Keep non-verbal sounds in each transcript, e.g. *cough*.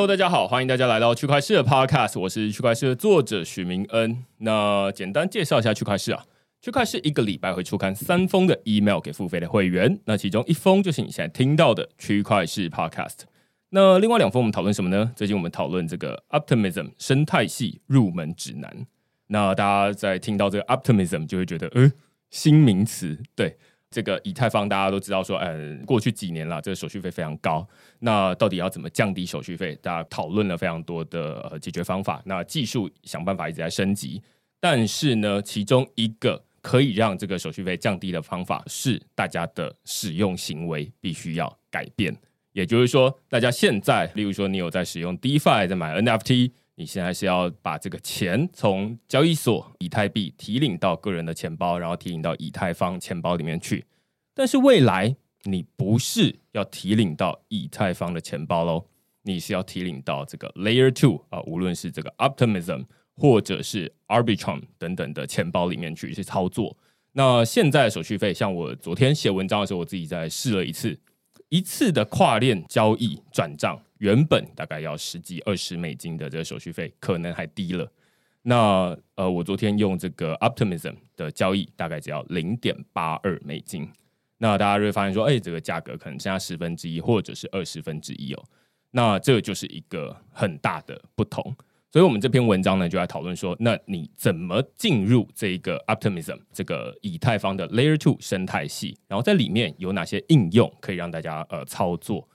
Hello，大家好，欢迎大家来到区块市的 Podcast，我是区块市的作者许明恩。那简单介绍一下区块市啊，区块市一个礼拜会出刊三封的 email 给付费的会员，那其中一封就是你现在听到的区块市 Podcast。那另外两封我们讨论什么呢？最近我们讨论这个 Optimism 生态系入门指南。那大家在听到这个 Optimism 就会觉得，呃，新名词，对。这个以太坊大家都知道说，嗯，过去几年了，这个手续费非常高。那到底要怎么降低手续费？大家讨论了非常多的呃解决方法。那技术想办法一直在升级，但是呢，其中一个可以让这个手续费降低的方法是大家的使用行为必须要改变。也就是说，大家现在，例如说你有在使用 DeFi，在买 NFT。你现在是要把这个钱从交易所以太币提领到个人的钱包，然后提领到以太坊钱包里面去。但是未来你不是要提领到以太坊的钱包喽，你是要提领到这个 Layer Two 啊，无论是这个 Optimism 或者是 Arbitrum 等等的钱包里面去去操作。那现在的手续费，像我昨天写文章的时候，我自己在试了一次，一次的跨链交易转账。原本大概要十几二十美金的这个手续费，可能还低了。那呃，我昨天用这个 Optimism 的交易，大概只要零点八二美金。那大家就会发现说，哎，这个价格可能剩下十分之一，或者是二十分之一哦。那这就是一个很大的不同。所以我们这篇文章呢，就来讨论说，那你怎么进入这个 Optimism 这个以太坊的 Layer Two 生态系？然后在里面有哪些应用可以让大家呃操作？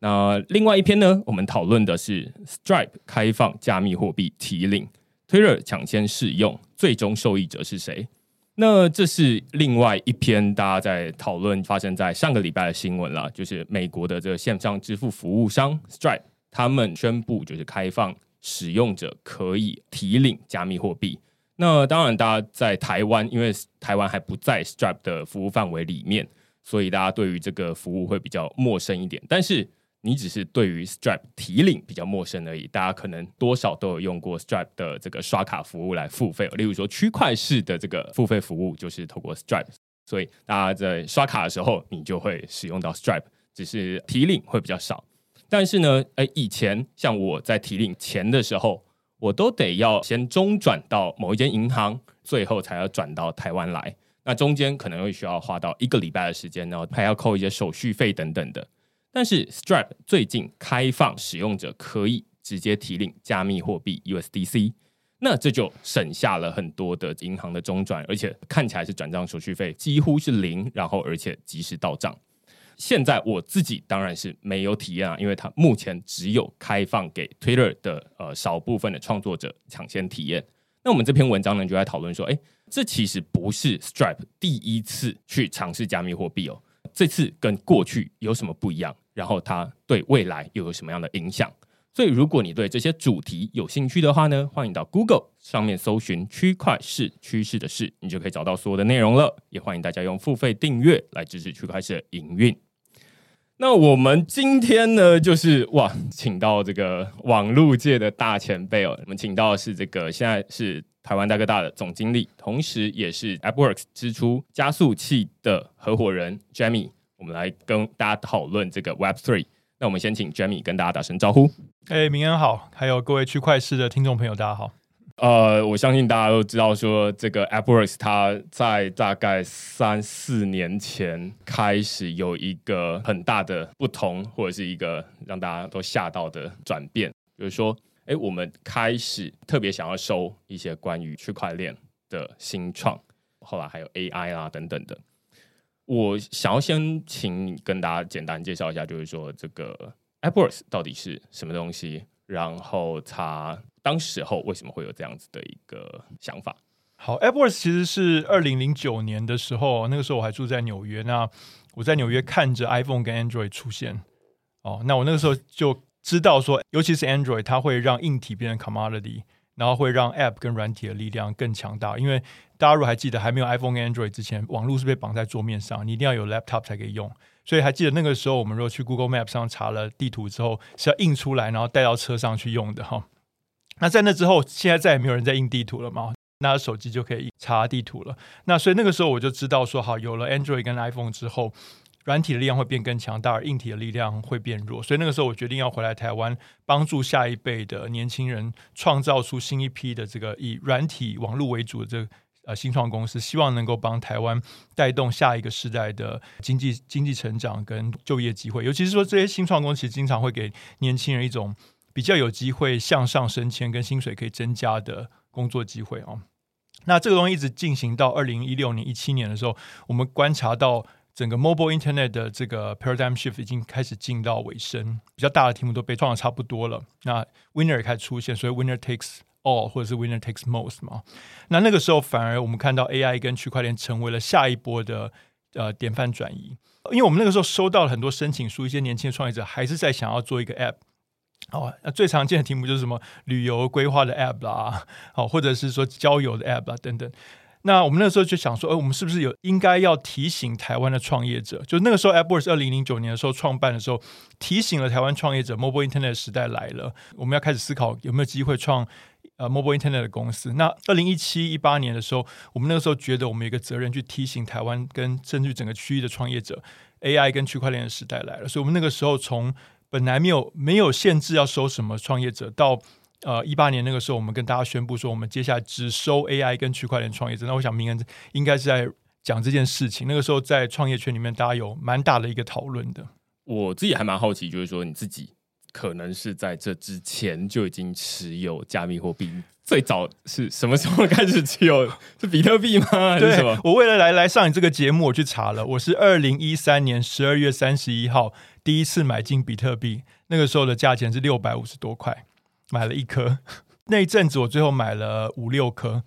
那另外一篇呢，我们讨论的是 Stripe 开放加密货币提领，Twitter 抢先试用，最终受益者是谁？那这是另外一篇大家在讨论发生在上个礼拜的新闻了，就是美国的这个线上支付服务商 Stripe 他们宣布就是开放使用者可以提领加密货币。那当然，大家在台湾，因为台湾还不在 Stripe 的服务范围里面，所以大家对于这个服务会比较陌生一点，但是。你只是对于 Stripe 提领比较陌生而已，大家可能多少都有用过 Stripe 的这个刷卡服务来付费，例如说区块式的这个付费服务就是透过 Stripe，所以大家在刷卡的时候你就会使用到 Stripe，只是提领会比较少。但是呢，诶，以前像我在提领钱的时候，我都得要先中转到某一间银行，最后才要转到台湾来，那中间可能会需要花到一个礼拜的时间，然后还要扣一些手续费等等的。但是 Stripe 最近开放使用者可以直接提领加密货币 USDC，那这就省下了很多的银行的中转，而且看起来是转账手续费几乎是零，然后而且及时到账。现在我自己当然是没有体验啊，因为它目前只有开放给 Twitter 的呃少部分的创作者抢先体验。那我们这篇文章呢就在讨论说，诶，这其实不是 Stripe 第一次去尝试加密货币哦。这次跟过去有什么不一样？然后它对未来又有什么样的影响？所以如果你对这些主题有兴趣的话呢，欢迎到 Google 上面搜寻“区块势趋势的事”，你就可以找到所有的内容了。也欢迎大家用付费订阅来支持区块势的营运。那我们今天呢，就是哇，请到这个网络界的大前辈哦，我们请到的是这个现在是。台湾大哥大的总经理，同时也是 AppWorks 支出加速器的合伙人 Jamie，我们来跟大家讨论这个 Web3。那我们先请 Jamie 跟大家打声招呼。哎，明恩好，还有各位区块市的听众朋友，大家好。呃，我相信大家都知道，说这个 AppWorks 它在大概三四年前开始有一个很大的不同，或者是一个让大家都吓到的转变，比如说。哎，我们开始特别想要收一些关于区块链的新创，后来还有 AI 啊等等的。我想要先请跟大家简单介绍一下，就是说这个 AppWorks 到底是什么东西，然后它当时候为什么会有这样子的一个想法。好，AppWorks 其实是二零零九年的时候，那个时候我还住在纽约，那我在纽约看着 iPhone 跟 Android 出现，哦，那我那个时候就知道说，尤其是 Android，它会让硬体变成 commodity。然后会让 App 跟软体的力量更强大，因为大家如果还记得还没有 iPhone 跟 Android 之前，网络是被绑在桌面上，你一定要有 Laptop 才可以用。所以还记得那个时候，我们如果去 Google Map 上查了地图之后，是要印出来，然后带到车上去用的哈。那在那之后，现在再也没有人在印地图了嘛？拿着手机就可以查地图了。那所以那个时候我就知道说，好，有了 Android 跟 iPhone 之后。软体的力量会变更强大，而硬体的力量会变弱。所以那个时候，我决定要回来台湾，帮助下一辈的年轻人创造出新一批的这个以软体网络为主的这个呃新创公司，希望能够帮台湾带动下一个时代的经济经济成长跟就业机会。尤其是说，这些新创公司其实经常会给年轻人一种比较有机会向上升迁跟薪水可以增加的工作机会哦。那这个东西一直进行到二零一六年、一七年的时候，我们观察到。整个 mobile internet 的这个 paradigm shift 已经开始进到尾声，比较大的题目都被撞的差不多了。那 winner 也开始出现，所以 winner takes all 或者是 winner takes most 嘛。那那个时候反而我们看到 AI 跟区块链成为了下一波的呃典范转移，因为我们那个时候收到了很多申请书，一些年轻的创业者还是在想要做一个 app。哦，那最常见的题目就是什么旅游规划的 app 啦，好，或者是说交友的 app 啦等等。那我们那时候就想说，哎，我们是不是有应该要提醒台湾的创业者？就那个时候，AppWorks 二零零九年的时候创办的时候，提醒了台湾创业者，Mobile Internet 时代来了，我们要开始思考有没有机会创呃 Mobile Internet 的公司。那二零一七一八年的时候，我们那个时候觉得我们有一个责任去提醒台湾跟甚至整个区域的创业者，AI 跟区块链的时代来了。所以，我们那个时候从本来没有没有限制要收什么创业者到。呃，一八年那个时候，我们跟大家宣布说，我们接下来只收 AI 跟区块链创业者。那我想明恩应该是在讲这件事情。那个时候在创业圈里面，大家有蛮大的一个讨论的。我自己还蛮好奇，就是说你自己可能是在这之前就已经持有加密货币，最早是什么时候开始持有？是比特币吗？还是什么？我为了来来上你这个节目，我去查了，我是二零一三年十二月三十一号第一次买进比特币，那个时候的价钱是六百五十多块。买了一颗，*laughs* 那一阵子我最后买了五六颗。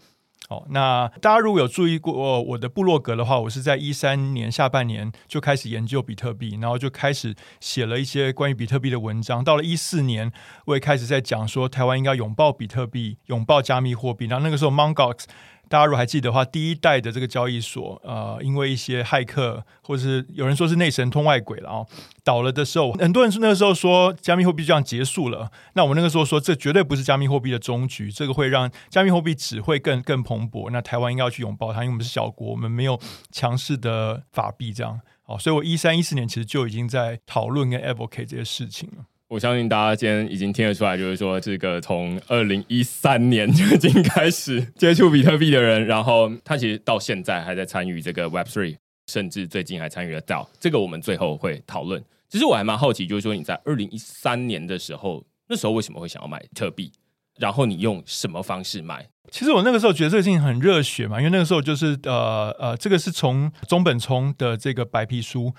哦，那大家如果有注意过我的部落格的话，我是在一三年下半年就开始研究比特币，然后就开始写了一些关于比特币的文章。到了一四年，我也开始在讲说台湾应该拥抱比特币，拥抱加密货币。然后那个时候，Mt. 大家如果还记得的话，第一代的这个交易所，呃，因为一些骇客，或者是有人说是内神通外鬼了哦，倒了的时候，很多人是那个时候说加密货币就这样结束了。那我们那个时候说，这绝对不是加密货币的终局，这个会让加密货币只会更更蓬勃。那台湾应该要去拥抱它，因为我们是小国，我们没有强势的法币，这样。好，所以我一三一四年其实就已经在讨论跟 advocate 这些事情了。我相信大家今天已经听得出来，就是说这个从二零一三年就已经开始接触比特币的人，然后他其实到现在还在参与这个 Web Three，甚至最近还参与了 DAO。这个我们最后会讨论。其实我还蛮好奇，就是说你在二零一三年的时候，那时候为什么会想要买特币？然后你用什么方式买？其实我那个时候觉得这个事情很热血嘛，因为那个时候就是呃呃，这个是从中本聪的这个白皮书。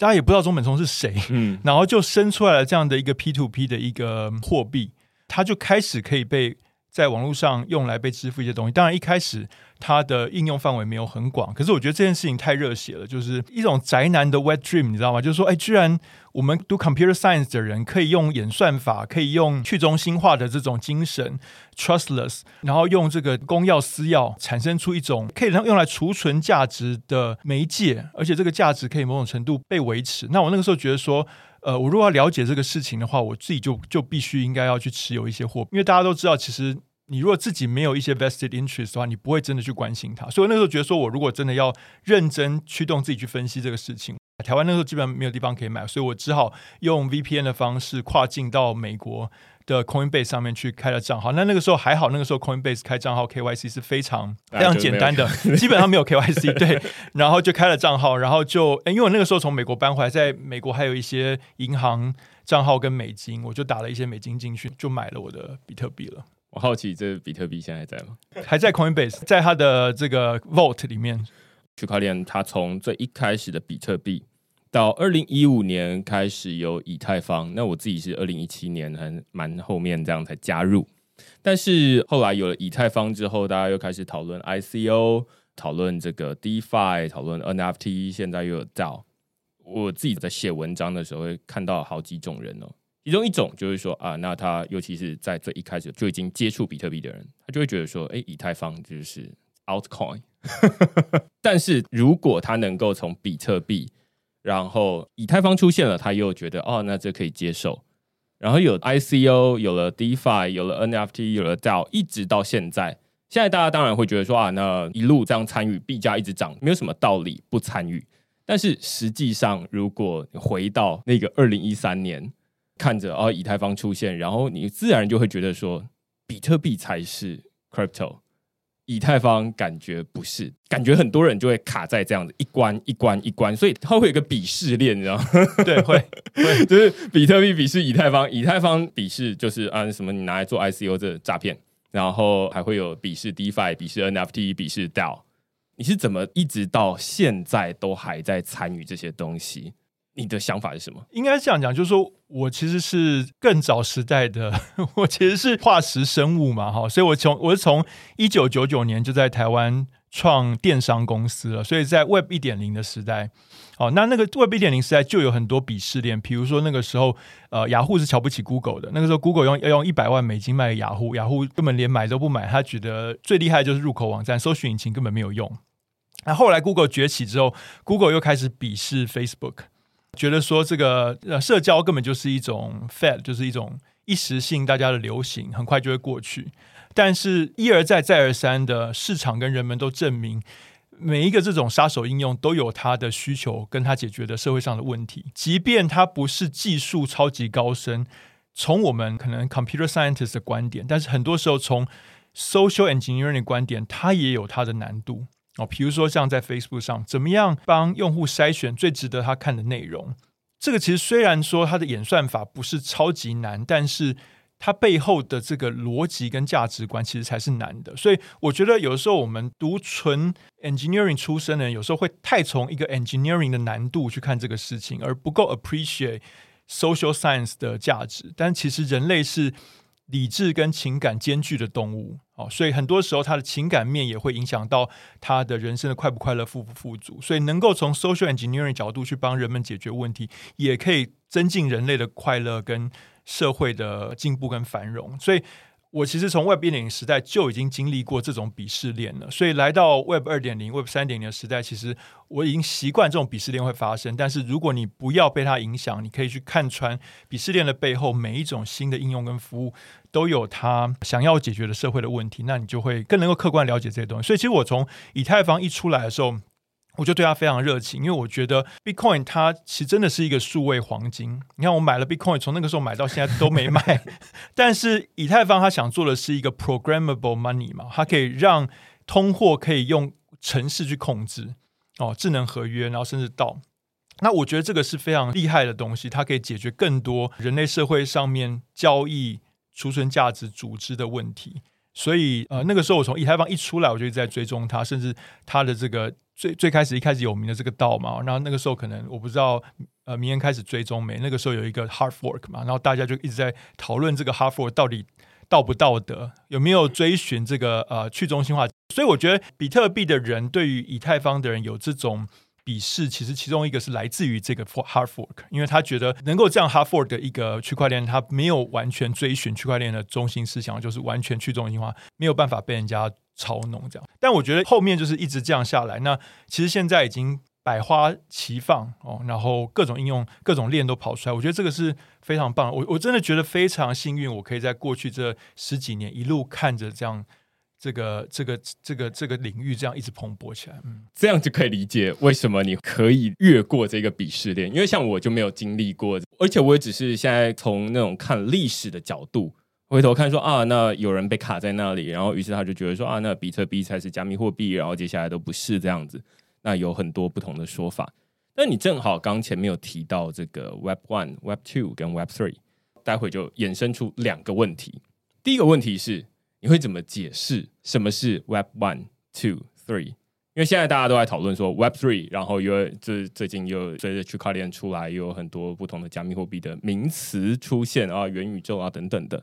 大家也不知道中本聪是谁，嗯，然后就生出来了这样的一个 P to P 的一个货币，它就开始可以被在网络上用来被支付一些东西。当然一开始。它的应用范围没有很广，可是我觉得这件事情太热血了，就是一种宅男的 wet dream，你知道吗？就是说，哎，居然我们读 computer science 的人可以用演算法，可以用去中心化的这种精神 trustless，然后用这个公钥私钥产生出一种可以让用来储存价值的媒介，而且这个价值可以某种程度被维持。那我那个时候觉得说，呃，我如果要了解这个事情的话，我自己就就必须应该要去持有一些货，因为大家都知道，其实。你如果自己没有一些 vested interest 的话，你不会真的去关心它。所以那时候觉得说，我如果真的要认真驱动自己去分析这个事情，台湾那时候基本上没有地方可以买，所以我只好用 VPN 的方式跨境到美国的 Coinbase 上面去开了账号。那那个时候还好，那个时候 Coinbase 开账号 KYC 是非常非常简单的，基本上没有 KYC。*laughs* 对，然后就开了账号，然后就诶因为我那个时候从美国搬回来，在美国还有一些银行账号跟美金，我就打了一些美金进去，就买了我的比特币了。我好奇，这比特币现在在吗？还在 Coinbase，在它的这个 Vault 里面。区块链它从最一开始的比特币，到二零一五年开始有以太坊，那我自己是二零一七年还蛮后面这样才加入。但是后来有了以太坊之后，大家又开始讨论 ICO，讨论这个 DeFi，讨论 NFT，现在又有 DAO。我自己在写文章的时候会看到好几种人哦。其中一种就是说啊，那他尤其是在最一开始就已经接触比特币的人，他就会觉得说，哎，以太坊就是 altcoin。*laughs* 但是如果他能够从比特币，然后以太坊出现了，他又觉得哦，那这可以接受。然后有 ICO，有了 DeFi，有了 NFT，有了 DAO，一直到现在。现在大家当然会觉得说啊，那一路这样参与，币价一直涨，没有什么道理不参与。但是实际上，如果回到那个二零一三年。看着哦，以太坊出现，然后你自然就会觉得说，比特币才是 crypto，以太坊感觉不是，感觉很多人就会卡在这样子一关一关一关，所以它会有一个鄙视链，你知道吗？*laughs* 对，会，会 *laughs* 就是比特币鄙视以太坊，以太坊鄙视就是啊什么你拿来做 ICO 这诈骗，然后还会有鄙视 DeFi，鄙视 NFT，鄙视 DAO，你是怎么一直到现在都还在参与这些东西？你的想法是什么？应该这样讲，就是说我其实是更早时代的，*laughs* 我其实是化石生物嘛，哈，所以我从我是从一九九九年就在台湾创电商公司了，所以在 Web 一点零的时代，哦，那那个 Web 一点零时代就有很多鄙视链，比如说那个时候，呃，雅虎是瞧不起 Google 的，那个时候 Google 用要用一百万美金卖给雅虎，雅虎根本连买都不买，他觉得最厉害就是入口网站，搜寻引擎根本没有用。那后来 Google 崛起之后，Google 又开始鄙视 Facebook。觉得说这个呃社交根本就是一种 fad，就是一种一时性大家的流行，很快就会过去。但是，一而再再而三的市场跟人们都证明，每一个这种杀手应用都有它的需求，跟它解决的社会上的问题。即便它不是技术超级高深，从我们可能 computer scientist 的观点，但是很多时候从 social engineering 的观点，它也有它的难度。哦，比如说像在 Facebook 上，怎么样帮用户筛选最值得他看的内容？这个其实虽然说它的演算法不是超级难，但是它背后的这个逻辑跟价值观其实才是难的。所以我觉得有时候我们读纯 engineering 出身的人，有时候会太从一个 engineering 的难度去看这个事情，而不够 appreciate social science 的价值。但其实人类是理智跟情感兼具的动物，所以很多时候他的情感面也会影响到他的人生的快不快乐、富不富足。所以能够从 social engineering 角度去帮人们解决问题，也可以增进人类的快乐跟社会的进步跟繁荣。所以。我其实从 Web 一点零时代就已经经历过这种鄙视链了，所以来到 Web 二点零、Web 三点零的时代，其实我已经习惯这种鄙视链会发生。但是如果你不要被它影响，你可以去看穿鄙视链的背后，每一种新的应用跟服务都有它想要解决的社会的问题，那你就会更能够客观了解这些东西。所以，其实我从以太坊一出来的时候。我就对他非常热情，因为我觉得 Bitcoin 它其实真的是一个数位黄金。你看，我买了 Bitcoin，从那个时候买到现在都没卖。*laughs* 但是以太坊它想做的是一个 programmable money 嘛，它可以让通货可以用程式去控制哦，智能合约，然后甚至到。那我觉得这个是非常厉害的东西，它可以解决更多人类社会上面交易、储存价值、组织的问题。所以呃，那个时候我从以太坊一出来，我就一直在追踪它，甚至它的这个。最最开始一开始有名的这个道嘛，然后那个时候可能我不知道，呃，明年开始追踪没？那个时候有一个 hard fork 嘛，然后大家就一直在讨论这个 hard fork 到底道不道德，有没有追寻这个呃去中心化？所以我觉得比特币的人对于以太坊的人有这种。鄙视其实其中一个是来自于这个 hard fork，因为他觉得能够这样 hard fork 的一个区块链，它没有完全追寻区块链的中心思想，就是完全去中心化，没有办法被人家操弄这样。但我觉得后面就是一直这样下来，那其实现在已经百花齐放哦，然后各种应用、各种链都跑出来，我觉得这个是非常棒。我我真的觉得非常幸运，我可以在过去这十几年一路看着这样。这个这个这个这个领域这样一直蓬勃起来，嗯，这样就可以理解为什么你可以越过这个鄙视链，因为像我就没有经历过，而且我也只是现在从那种看历史的角度回头看说啊，那有人被卡在那里，然后于是他就觉得说啊，那比特币才是加密货币，然后接下来都不是这样子，那有很多不同的说法。但你正好刚前面有提到这个 Web One、Web Two 跟 Web Three，待会就衍生出两个问题。第一个问题是。你会怎么解释什么是 Web One、Two、Three？因为现在大家都在讨论说 Web Three，然后又这最近又随着区块链出来，又有很多不同的加密货币的名词出现啊，元宇宙啊等等的。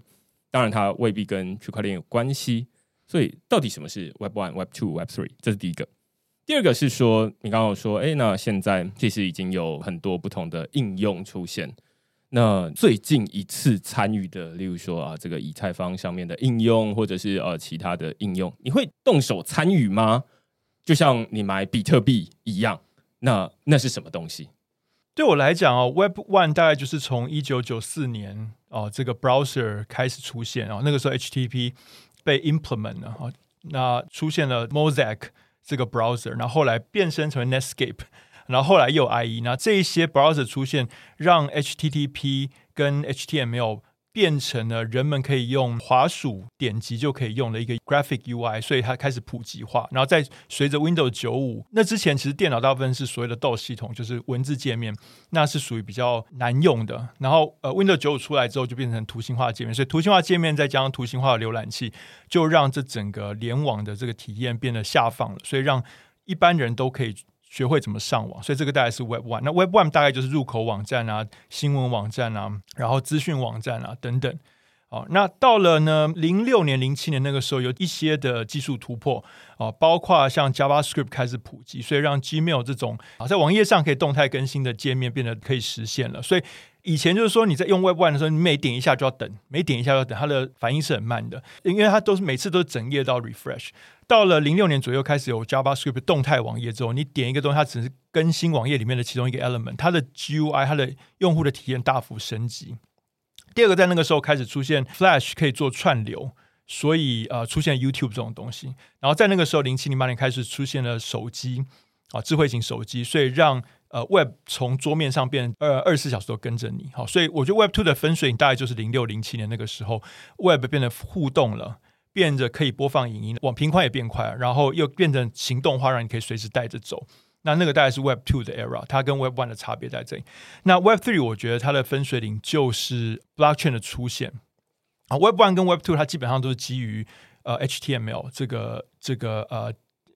当然，它未必跟区块链有关系。所以，到底什么是 Web One、Web Two、Web Three？这是第一个。第二个是说，你刚刚有说，哎，那现在其实已经有很多不同的应用出现。那最近一次参与的，例如说啊，这个以太坊上面的应用，或者是呃其他的应用，你会动手参与吗？就像你买比特币一样，那那是什么东西？对我来讲哦，Web One 大概就是从一九九四年哦，这个 Browser 开始出现哦，那个时候 HTTP 被 implement 了哈，那出现了 Mosaic 这个 Browser，然后后来变身成 Netscape。然后后来又有 IE，那这一些 browser 出现，让 HTTP 跟 HTML 变成了人们可以用滑鼠点击就可以用的一个 graphic UI，所以它开始普及化。然后再随着 Windows 九五，那之前其实电脑大部分是所谓的 DOS 系统，就是文字界面，那是属于比较难用的。然后呃 Windows 九五出来之后，就变成图形化界面，所以图形化界面再加上图形化的浏览器，就让这整个联网的这个体验变得下放了，所以让一般人都可以。学会怎么上网，所以这个大概是 Web One。那 Web One 大概就是入口网站啊、新闻网站啊、然后资讯网站啊等等。哦，那到了呢零六年、零七年那个时候，有一些的技术突破啊，包括像 JavaScript 开始普及，所以让 Gmail 这种啊在网页上可以动态更新的界面变得可以实现了。所以以前就是说你在用 Web One 的时候，你每点一下就要等，每点一下要等，它的反应是很慢的，因为它都是每次都整页都要 refresh。到了零六年左右开始有 JavaScript 动态网页之后，你点一个东西，它只是更新网页里面的其中一个 element，它的 GUI 它的用户的体验大幅升级。第二个，在那个时候开始出现 Flash 可以做串流，所以呃出现 YouTube 这种东西。然后在那个时候，零七零八年开始出现了手机啊，智慧型手机，所以让呃 Web 从桌面上变呃二十四小时都跟着你。好，所以我觉得 Web Two 的分水岭大概就是零六零七年那个时候，Web 变得互动了，变得可以播放影音，网频宽也变快，然后又变成行动化，让你可以随时带着走。那那个大概是 Web Two 的 era，它跟 Web One 的差别在这里。那 Web Three 我觉得它的分水岭就是 Blockchain 的出现啊。Web One 跟 Web Two 它基本上都是基于呃 HTML 这个这个呃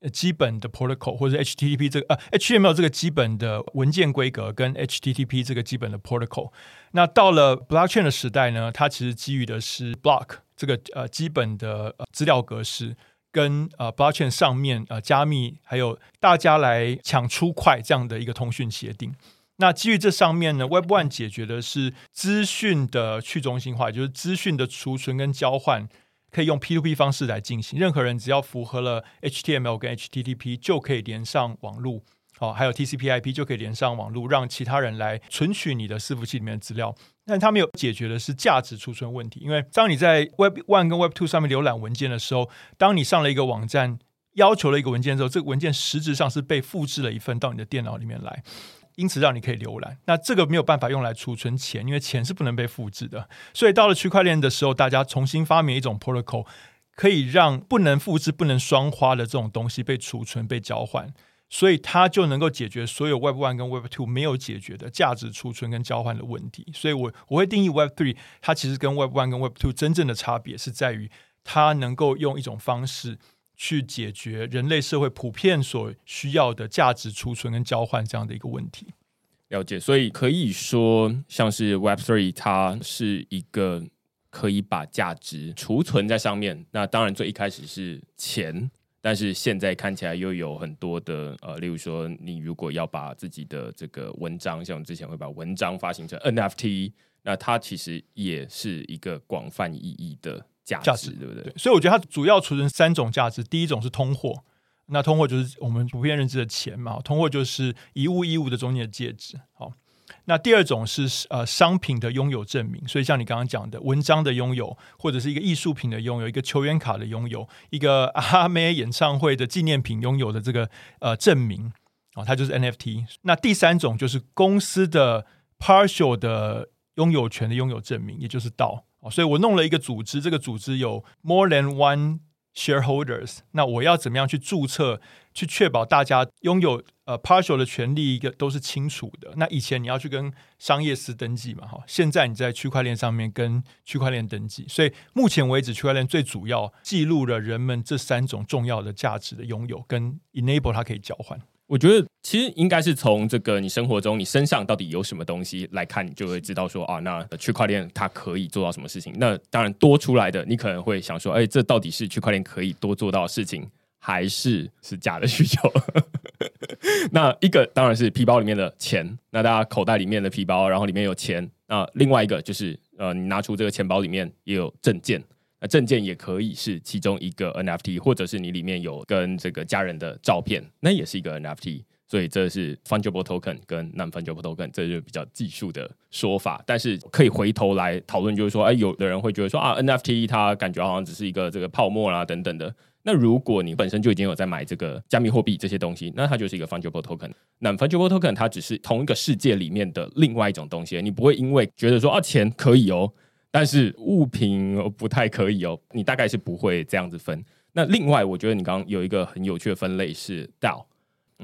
基本的 protocol，或者 HTTP 这个呃 HTML 这个基本的文件规格跟 HTTP 这个基本的 protocol。那到了 Blockchain 的时代呢，它其实基于的是 Block 这个呃基本的资料格式。跟呃，Blockchain 上面呃加密，还有大家来抢出块这样的一个通讯协定。那基于这上面呢，Web One 解决的是资讯的去中心化，就是资讯的储存跟交换可以用 P2P 方式来进行。任何人只要符合了 HTML 跟 HTTP 就可以连上网络，哦，还有 TCP/IP 就可以连上网络，让其他人来存取你的伺服器里面的资料。但他没有解决的是价值储存问题，因为当你在 Web One 跟 Web Two 上面浏览文件的时候，当你上了一个网站，要求了一个文件之后，这个文件实质上是被复制了一份到你的电脑里面来，因此让你可以浏览。那这个没有办法用来储存钱，因为钱是不能被复制的。所以到了区块链的时候，大家重新发明一种 protocol，可以让不能复制、不能双花的这种东西被储存、被交换。所以它就能够解决所有 Web One 跟 Web Two 没有解决的价值储存跟交换的问题。所以我我会定义 Web Three，它其实跟 Web One 跟 Web Two 真正的差别是在于，它能够用一种方式去解决人类社会普遍所需要的价值储存跟交换这样的一个问题。了解，所以可以说，像是 Web Three，它是一个可以把价值储存在上面。那当然，最一开始是钱。但是现在看起来又有很多的呃，例如说，你如果要把自己的这个文章，像我们之前会把文章发行成 NFT，那它其实也是一个广泛意义的价值，价值对不对？对，所以我觉得它主要储存三种价值，第一种是通货，那通货就是我们普遍认知的钱嘛，通货就是一物一物的中间的介质，好。那第二种是呃商品的拥有证明，所以像你刚刚讲的文章的拥有，或者是一个艺术品的拥有，一个球员卡的拥有，一个阿妹演唱会的纪念品拥有的这个呃证明哦，它就是 NFT。那第三种就是公司的 partial 的拥有权的拥有证明，也就是 DAO。所以我弄了一个组织，这个组织有 more than one shareholders。那我要怎么样去注册去确保大家拥有呃 partial 的权利一个都是清楚的。那以前你要去跟商业司登记嘛，哈，现在你在区块链上面跟区块链登记，所以目前为止区块链最主要记录了人们这三种重要的价值的拥有跟 enable 它可以交换。我觉得其实应该是从这个你生活中你身上到底有什么东西来看，你就会知道说啊，那区块链它可以做到什么事情。那当然多出来的，你可能会想说，哎，这到底是区块链可以多做到事情，还是是假的需求？*laughs* 那一个当然是皮包里面的钱，那大家口袋里面的皮包，然后里面有钱。那另外一个就是呃，你拿出这个钱包里面也有证件。那证件也可以是其中一个 NFT，或者是你里面有跟这个家人的照片，那也是一个 NFT。所以这是 fungible token 跟 non-fungible token，这就是比较技术的说法。但是可以回头来讨论，就是说，哎，有的人会觉得说啊，NFT 它感觉好像只是一个这个泡沫啦等等的。那如果你本身就已经有在买这个加密货币这些东西，那它就是一个 fungible token。non-fungible token 它只是同一个世界里面的另外一种东西，你不会因为觉得说啊，钱可以哦。但是物品不太可以哦，你大概是不会这样子分。那另外，我觉得你刚刚有一个很有趣的分类是 DAO，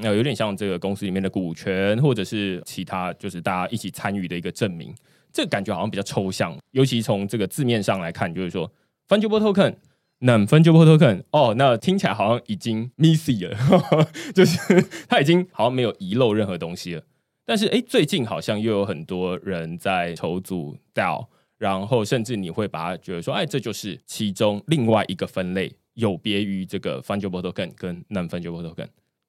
那有点像这个公司里面的股权，或者是其他就是大家一起参与的一个证明。这个感觉好像比较抽象，尤其从这个字面上来看，就是说 fungible token、那 fungible token，哦，那听起来好像已经 missy 了，呵 *laughs* 呵就是它已经好像没有遗漏任何东西了。但是哎，最近好像又有很多人在筹组 DAO。然后甚至你会把它觉得说，哎，这就是其中另外一个分类，有别于这个 fungible token 跟 non-fungible token。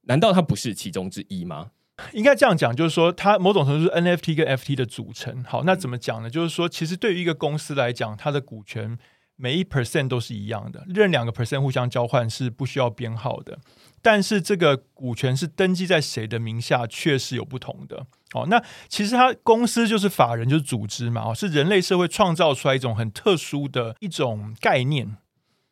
难道它不是其中之一吗？应该这样讲，就是说它某种程度是 NFT 跟 FT 的组成。好，那怎么讲呢？就是说，其实对于一个公司来讲，它的股权每一 percent 都是一样的，任两个 percent 互相交换是不需要编号的。但是这个股权是登记在谁的名下，确实有不同的。哦，那其实它公司就是法人，就是组织嘛。哦，是人类社会创造出来一种很特殊的一种概念，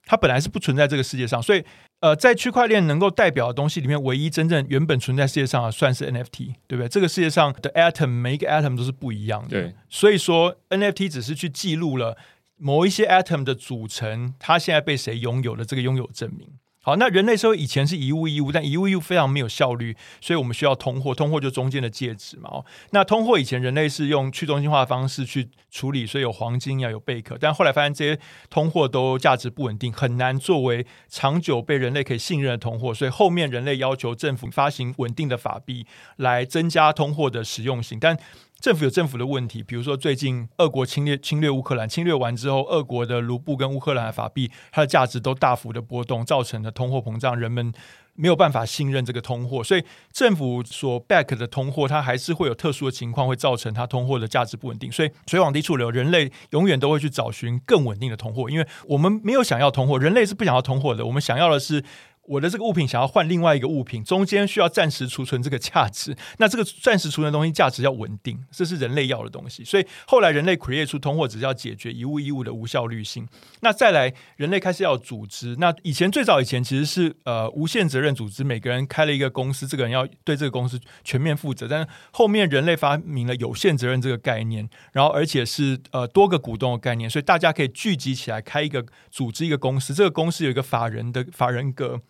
它本来是不存在这个世界上。所以，呃，在区块链能够代表的东西里面，唯一真正原本存在世界上的，算是 NFT，对不对？这个世界上的 atom 每一个 atom 都是不一样的。对，所以说 NFT 只是去记录了某一些 atom 的组成，它现在被谁拥有的这个拥有证明。好，那人类社会以前是一物一物，但一物一物非常没有效率，所以我们需要通货。通货就中间的介质嘛。哦，那通货以前人类是用去中心化的方式去处理，所以有黄金要有贝壳。但后来发现这些通货都价值不稳定，很难作为长久被人类可以信任的通货。所以后面人类要求政府发行稳定的法币来增加通货的实用性，但。政府有政府的问题，比如说最近俄国侵略侵略乌克兰，侵略完之后，俄国的卢布跟乌克兰的法币，它的价值都大幅的波动，造成了通货膨胀，人们没有办法信任这个通货，所以政府所 back 的通货，它还是会有特殊的情况，会造成它通货的价值不稳定。所以水往低处流，人类永远都会去找寻更稳定的通货，因为我们没有想要通货，人类是不想要通货的，我们想要的是。我的这个物品想要换另外一个物品，中间需要暂时储存这个价值。那这个暂时储存的东西价值要稳定，这是人类要的东西。所以后来人类 create 出通货，只是要解决一物一物的无效率性。那再来，人类开始要组织。那以前最早以前其实是呃无限责任组织，每个人开了一个公司，这个人要对这个公司全面负责。但是后面人类发明了有限责任这个概念，然后而且是呃多个股东的概念，所以大家可以聚集起来开一个组织一个公司。这个公司有一个法人的法人格。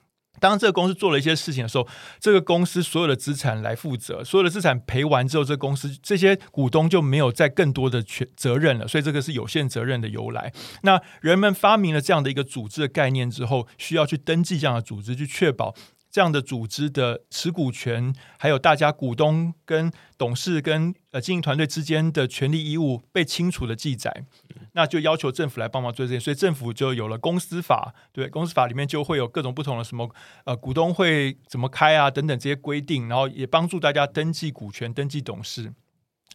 当这个公司做了一些事情的时候，这个公司所有的资产来负责，所有的资产赔完之后，这个公司这些股东就没有再更多的权责任了，所以这个是有限责任的由来。那人们发明了这样的一个组织的概念之后，需要去登记这样的组织，去确保。这样的组织的持股权，还有大家股东跟董事跟呃经营团队之间的权利义务被清楚的记载，那就要求政府来帮忙做这些，所以政府就有了公司法，对，公司法里面就会有各种不同的什么呃股东会怎么开啊等等这些规定，然后也帮助大家登记股权、登记董事。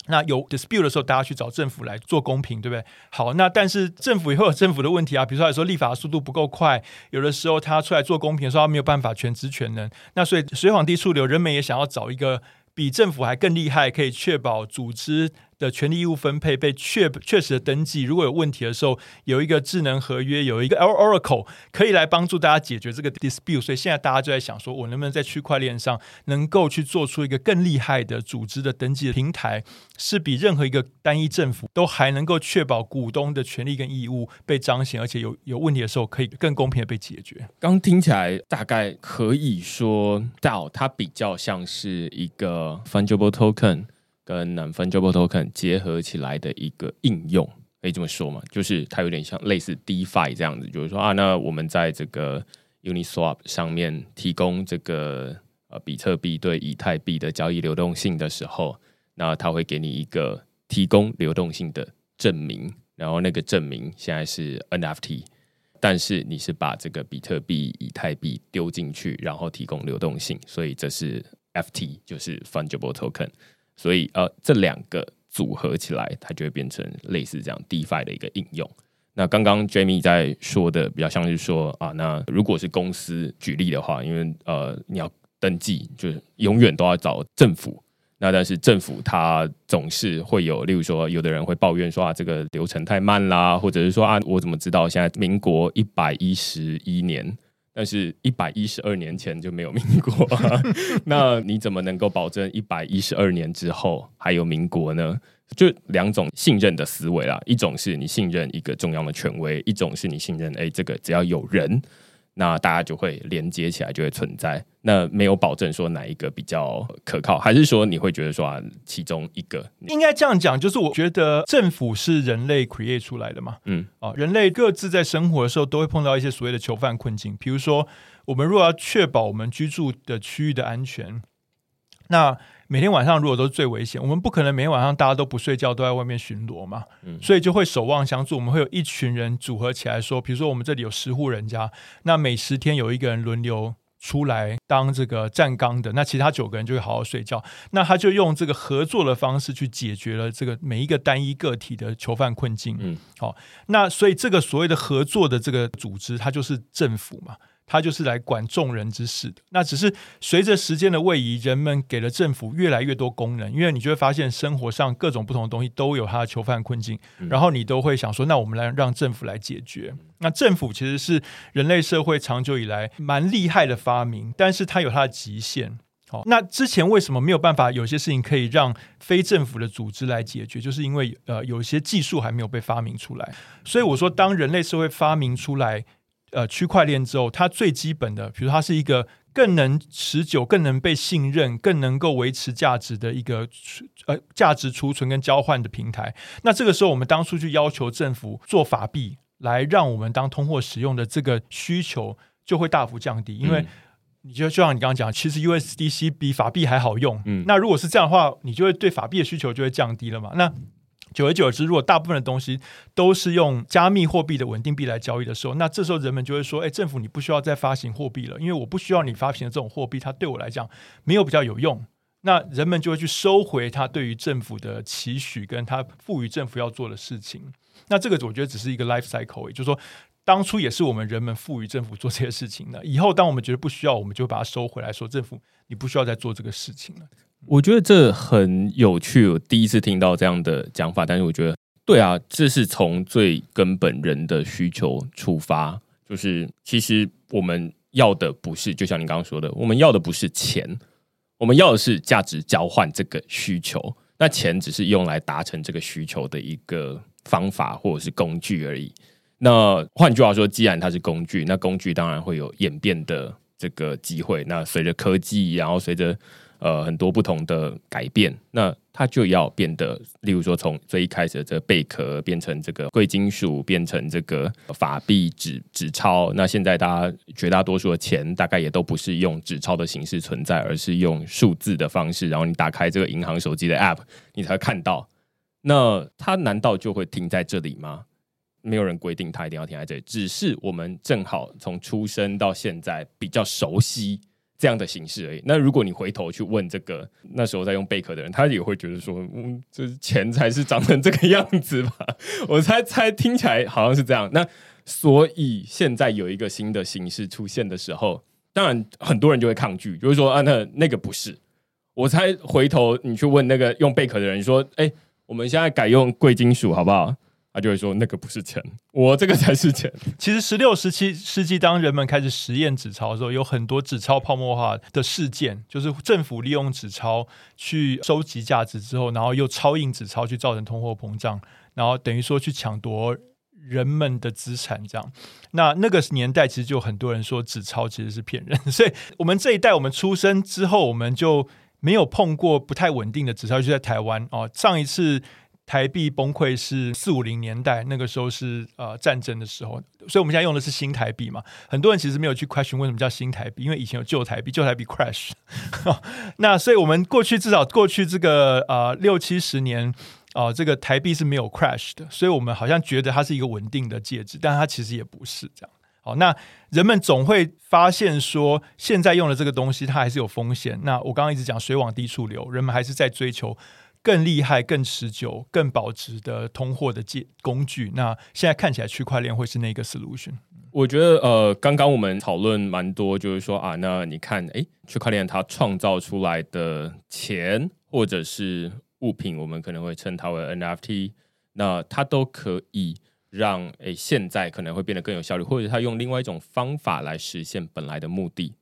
那有 dispute 的时候，大家去找政府来做公平，对不对？好，那但是政府也会有政府的问题啊，比如说来说立法速度不够快，有的时候他出来做公平的时候，他没有办法全职全能。那所以水往低处流，人们也想要找一个比政府还更厉害，可以确保组织的权利义务分配被确确实的登记，如果有问题的时候，有一个智能合约，有一个 Oracle 可以来帮助大家解决这个 dispute。所以现在大家就在想说，我能不能在区块链上能够去做出一个更厉害的组织的登记的平台，是比任何一个单一政府都还能够确保股东的权利跟义务被彰显，而且有有问题的时候可以更公平的被解决。刚听起来大概可以说到它比较像是一个 fungible token。跟 non-fungible token 结合起来的一个应用，可以这么说嘛？就是它有点像类似 DeFi 这样子，就是说啊，那我们在这个 Uniswap 上面提供这个呃比特币对以太币的交易流动性的时候，那它会给你一个提供流动性的证明，然后那个证明现在是 NFT，但是你是把这个比特币、以太币丢进去，然后提供流动性，所以这是 FT，就是 fungible token。所以呃，这两个组合起来，它就会变成类似这样 DeFi 的一个应用。那刚刚 Jamie 在说的比较像是说啊，那如果是公司举例的话，因为呃你要登记，就是永远都要找政府。那但是政府它总是会有，例如说有的人会抱怨说啊，这个流程太慢啦，或者是说啊，我怎么知道现在民国一百一十一年？但是，一百一十二年前就没有民国，*laughs* 那你怎么能够保证一百一十二年之后还有民国呢？就两种信任的思维啦，一种是你信任一个中央的权威，一种是你信任，哎，这个只要有人。那大家就会连接起来，就会存在。那没有保证说哪一个比较可靠，还是说你会觉得说啊，其中一个应该这样讲？就是我觉得政府是人类 create 出来的嘛，嗯，啊，人类各自在生活的时候都会碰到一些所谓的囚犯困境。比如说，我们如果要确保我们居住的区域的安全，那每天晚上如果都是最危险，我们不可能每天晚上大家都不睡觉都在外面巡逻嘛，嗯，所以就会守望相助。我们会有一群人组合起来说，比如说我们这里有十户人家，那每十天有一个人轮流出来当这个站岗的，那其他九个人就会好好睡觉。那他就用这个合作的方式去解决了这个每一个单一个体的囚犯困境。嗯，好，那所以这个所谓的合作的这个组织，它就是政府嘛。它就是来管众人之事的。那只是随着时间的位移，人们给了政府越来越多功能，因为你就会发现生活上各种不同的东西都有它的囚犯困境，然后你都会想说，那我们来让政府来解决。那政府其实是人类社会长久以来蛮厉害的发明，但是它有它的极限。好，那之前为什么没有办法有些事情可以让非政府的组织来解决？就是因为呃，有些技术还没有被发明出来。所以我说，当人类社会发明出来。呃，区块链之后，它最基本的，比如它是一个更能持久、更能被信任、更能够维持价值的一个呃价值储存跟交换的平台。那这个时候，我们当初去要求政府做法币来让我们当通货使用的这个需求就会大幅降低，因为你就就像你刚刚讲，其实 USDC 比法币还好用。嗯，那如果是这样的话，你就会对法币的需求就会降低了嘛？那久而久之，如果大部分的东西都是用加密货币的稳定币来交易的时候，那这时候人们就会说：“哎，政府你不需要再发行货币了，因为我不需要你发行的这种货币，它对我来讲没有比较有用。”那人们就会去收回他对于政府的期许，跟他赋予政府要做的事情。那这个我觉得只是一个 life cycle，也就是说，当初也是我们人们赋予政府做这些事情的。以后当我们觉得不需要，我们就把它收回来，说政府你不需要再做这个事情了。我觉得这很有趣，我第一次听到这样的讲法。但是我觉得，对啊，这是从最根本人的需求出发，就是其实我们要的不是，就像你刚刚说的，我们要的不是钱，我们要的是价值交换这个需求。那钱只是用来达成这个需求的一个方法或者是工具而已。那换句话说，既然它是工具，那工具当然会有演变的这个机会。那随着科技，然后随着呃，很多不同的改变，那它就要变得，例如说，从最一开始的这个贝壳变成这个贵金属，变成这个法币纸纸钞。那现在大家绝大多数的钱，大概也都不是用纸钞的形式存在，而是用数字的方式。然后你打开这个银行手机的 App，你才会看到。那它难道就会停在这里吗？没有人规定它一定要停在这里，只是我们正好从出生到现在比较熟悉。这样的形式而已。那如果你回头去问这个那时候在用贝壳的人，他也会觉得说，嗯，这钱才是长成这个样子吧？*laughs* 我猜猜听起来好像是这样。那所以现在有一个新的形式出现的时候，当然很多人就会抗拒，就是说啊，那那个不是。我猜回头你去问那个用贝壳的人说，哎，我们现在改用贵金属好不好？他就会说那个不是钱，我这个才是钱。其实十六、十七世纪，当人们开始实验纸钞的时候，有很多纸钞泡沫化的事件，就是政府利用纸钞去收集价值之后，然后又超印纸钞去造成通货膨胀，然后等于说去抢夺人们的资产。这样，那那个年代其实就很多人说纸钞其实是骗人，*laughs* 所以我们这一代我们出生之后，我们就没有碰过不太稳定的纸钞，就在台湾哦。上一次。台币崩溃是四五零年代，那个时候是呃战争的时候，所以我们现在用的是新台币嘛。很多人其实没有去 question 为什么叫新台币，因为以前有旧台币，旧台币 crash。*laughs* 那所以我们过去至少过去这个呃六七十年啊、这个台币是没有 crash 的，所以我们好像觉得它是一个稳定的介质，但它其实也不是这样。好，那人们总会发现说，现在用的这个东西它还是有风险。那我刚刚一直讲水往低处流，人们还是在追求。更厉害、更持久、更保值的通货的借工具，那现在看起来区块链会是那个 solution。我觉得，呃，刚刚我们讨论蛮多，就是说啊，那你看，诶，区块链它创造出来的钱或者是物品，我们可能会称它为 NFT，那它都可以让诶现在可能会变得更有效率，或者它用另外一种方法来实现本来的目的。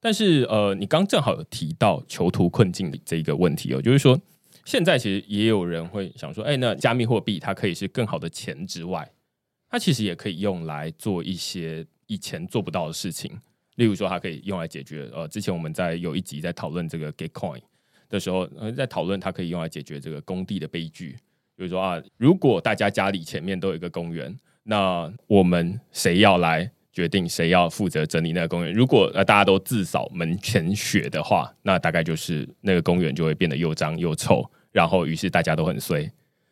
但是，呃，你刚正好有提到囚徒困境的这一个问题哦，就是说。现在其实也有人会想说，哎，那加密货币它可以是更好的钱之外，它其实也可以用来做一些以前做不到的事情。例如说，它可以用来解决呃，之前我们在有一集在讨论这个 Gitcoin 的时候，呃，在讨论它可以用来解决这个工地的悲剧。比如说啊，如果大家家里前面都有一个公园，那我们谁要来决定谁要负责整理那个公园？如果呃大家都自扫门前雪的话，那大概就是那个公园就会变得又脏又臭。然后，于是大家都很衰。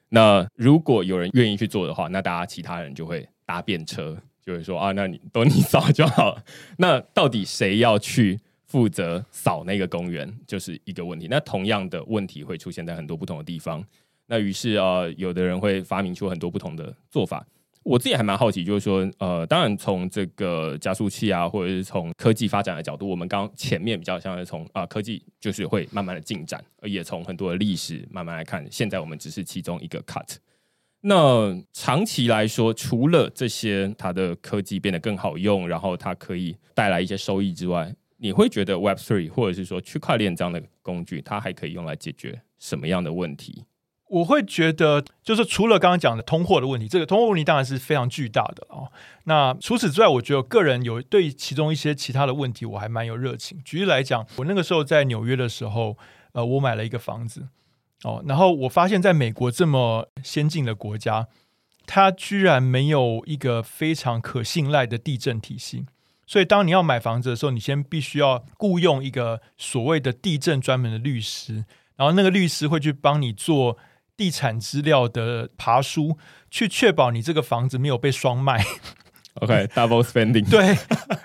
那如果有人愿意去做的话，那大家其他人就会搭便车，就会说啊，那你都你扫就好。*laughs* 那到底谁要去负责扫那个公园，就是一个问题。那同样的问题会出现在很多不同的地方。那于是啊，有的人会发明出很多不同的做法。我自己还蛮好奇，就是说，呃，当然从这个加速器啊，或者是从科技发展的角度，我们刚前面比较像是从啊、科技就是会慢慢的进展，也从很多的历史慢慢来看，现在我们只是其中一个 cut。那长期来说，除了这些它的科技变得更好用，然后它可以带来一些收益之外，你会觉得 Web Three 或者是说区块链这样的工具，它还可以用来解决什么样的问题？我会觉得，就是除了刚刚讲的通货的问题，这个通货问题当然是非常巨大的哦。那除此之外，我觉得个人有对其中一些其他的问题，我还蛮有热情。举例来讲，我那个时候在纽约的时候，呃，我买了一个房子哦，然后我发现在美国这么先进的国家，它居然没有一个非常可信赖的地震体系。所以，当你要买房子的时候，你先必须要雇佣一个所谓的地震专门的律师，然后那个律师会去帮你做。地产资料的爬书，去确保你这个房子没有被双卖。*laughs* OK，double、okay, spending。对，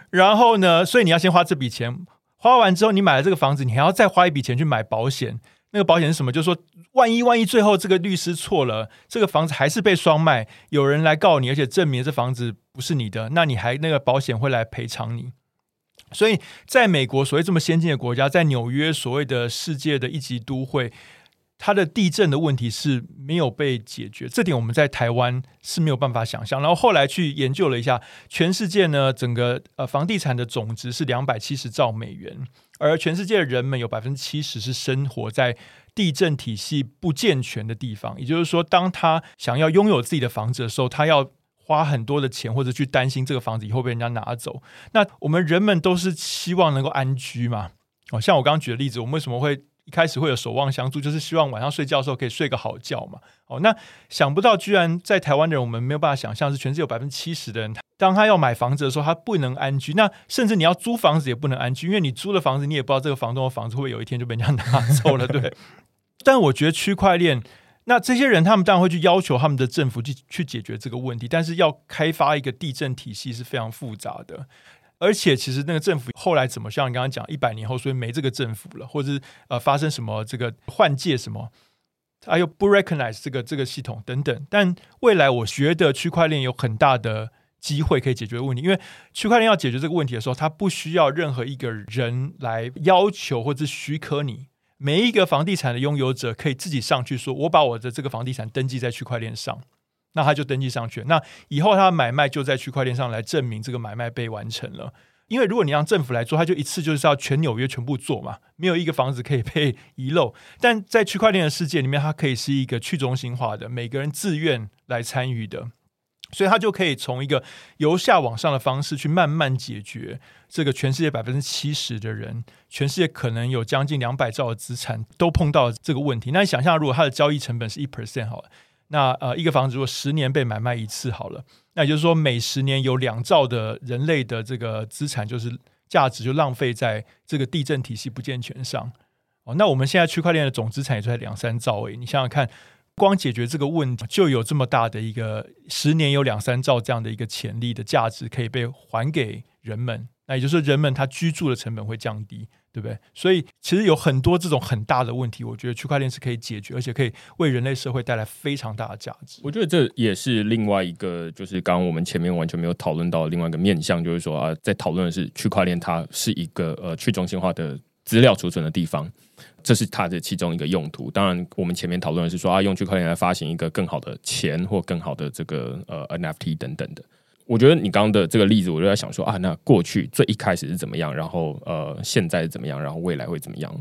然后呢，所以你要先花这笔钱，花完之后，你买了这个房子，你还要再花一笔钱去买保险。那个保险是什么？就是说，万一万一最后这个律师错了，这个房子还是被双卖，有人来告你，而且证明这房子不是你的，那你还那个保险会来赔偿你。所以，在美国所谓这么先进的国家，在纽约所谓的世界的一级都会。它的地震的问题是没有被解决，这点我们在台湾是没有办法想象。然后后来去研究了一下，全世界呢，整个呃房地产的总值是两百七十兆美元，而全世界的人们有百分之七十是生活在地震体系不健全的地方。也就是说，当他想要拥有自己的房子的时候，他要花很多的钱，或者去担心这个房子以后被人家拿走。那我们人们都是希望能够安居嘛？哦，像我刚刚举的例子，我们为什么会？一开始会有守望相助，就是希望晚上睡觉的时候可以睡个好觉嘛。哦，那想不到居然在台湾的人，我们没有办法想象，是全世界有百分之七十的人，当他要买房子的时候，他不能安居。那甚至你要租房子也不能安居，因为你租了房子，你也不知道这个房东的房子会不会有一天就被人家拿走了，*laughs* 对。但我觉得区块链，那这些人他们当然会去要求他们的政府去去解决这个问题，但是要开发一个地震体系是非常复杂的。而且，其实那个政府后来怎么像你刚刚讲，一百年后所以没这个政府了，或者是呃发生什么这个换届什么，他又不 recognize 这个这个系统等等。但未来我觉得区块链有很大的机会可以解决问题，因为区块链要解决这个问题的时候，它不需要任何一个人来要求或者许可你每一个房地产的拥有者可以自己上去说，我把我的这个房地产登记在区块链上，那他就登记上去。那以后他的买卖就在区块链上来证明这个买卖被完成了。因为如果你让政府来做，他就一次就是要全纽约全部做嘛，没有一个房子可以被遗漏。但在区块链的世界里面，它可以是一个去中心化的，每个人自愿来参与的，所以它就可以从一个由下往上的方式去慢慢解决这个全世界百分之七十的人，全世界可能有将近两百兆的资产都碰到这个问题。那你想象，如果它的交易成本是一 percent 好了，那呃一个房子如果十年被买卖一次好了。那也就是说，每十年有两兆的人类的这个资产，就是价值就浪费在这个地震体系不健全上。哦，那我们现在区块链的总资产也就在两三兆诶，你想想看，光解决这个问题就有这么大的一个十年有两三兆这样的一个潜力的价值可以被还给人们。那也就是说，人们他居住的成本会降低。对不对？所以其实有很多这种很大的问题，我觉得区块链是可以解决，而且可以为人类社会带来非常大的价值。我觉得这也是另外一个，就是刚刚我们前面完全没有讨论到的另外一个面向，就是说啊，在讨论的是区块链，它是一个呃去中心化的资料储存的地方，这是它的其中一个用途。当然，我们前面讨论的是说啊，用区块链来发行一个更好的钱或更好的这个呃 NFT 等等的。我觉得你刚刚的这个例子，我就在想说啊，那过去最一开始是怎么样，然后呃，现在是怎么样，然后未来会怎么样？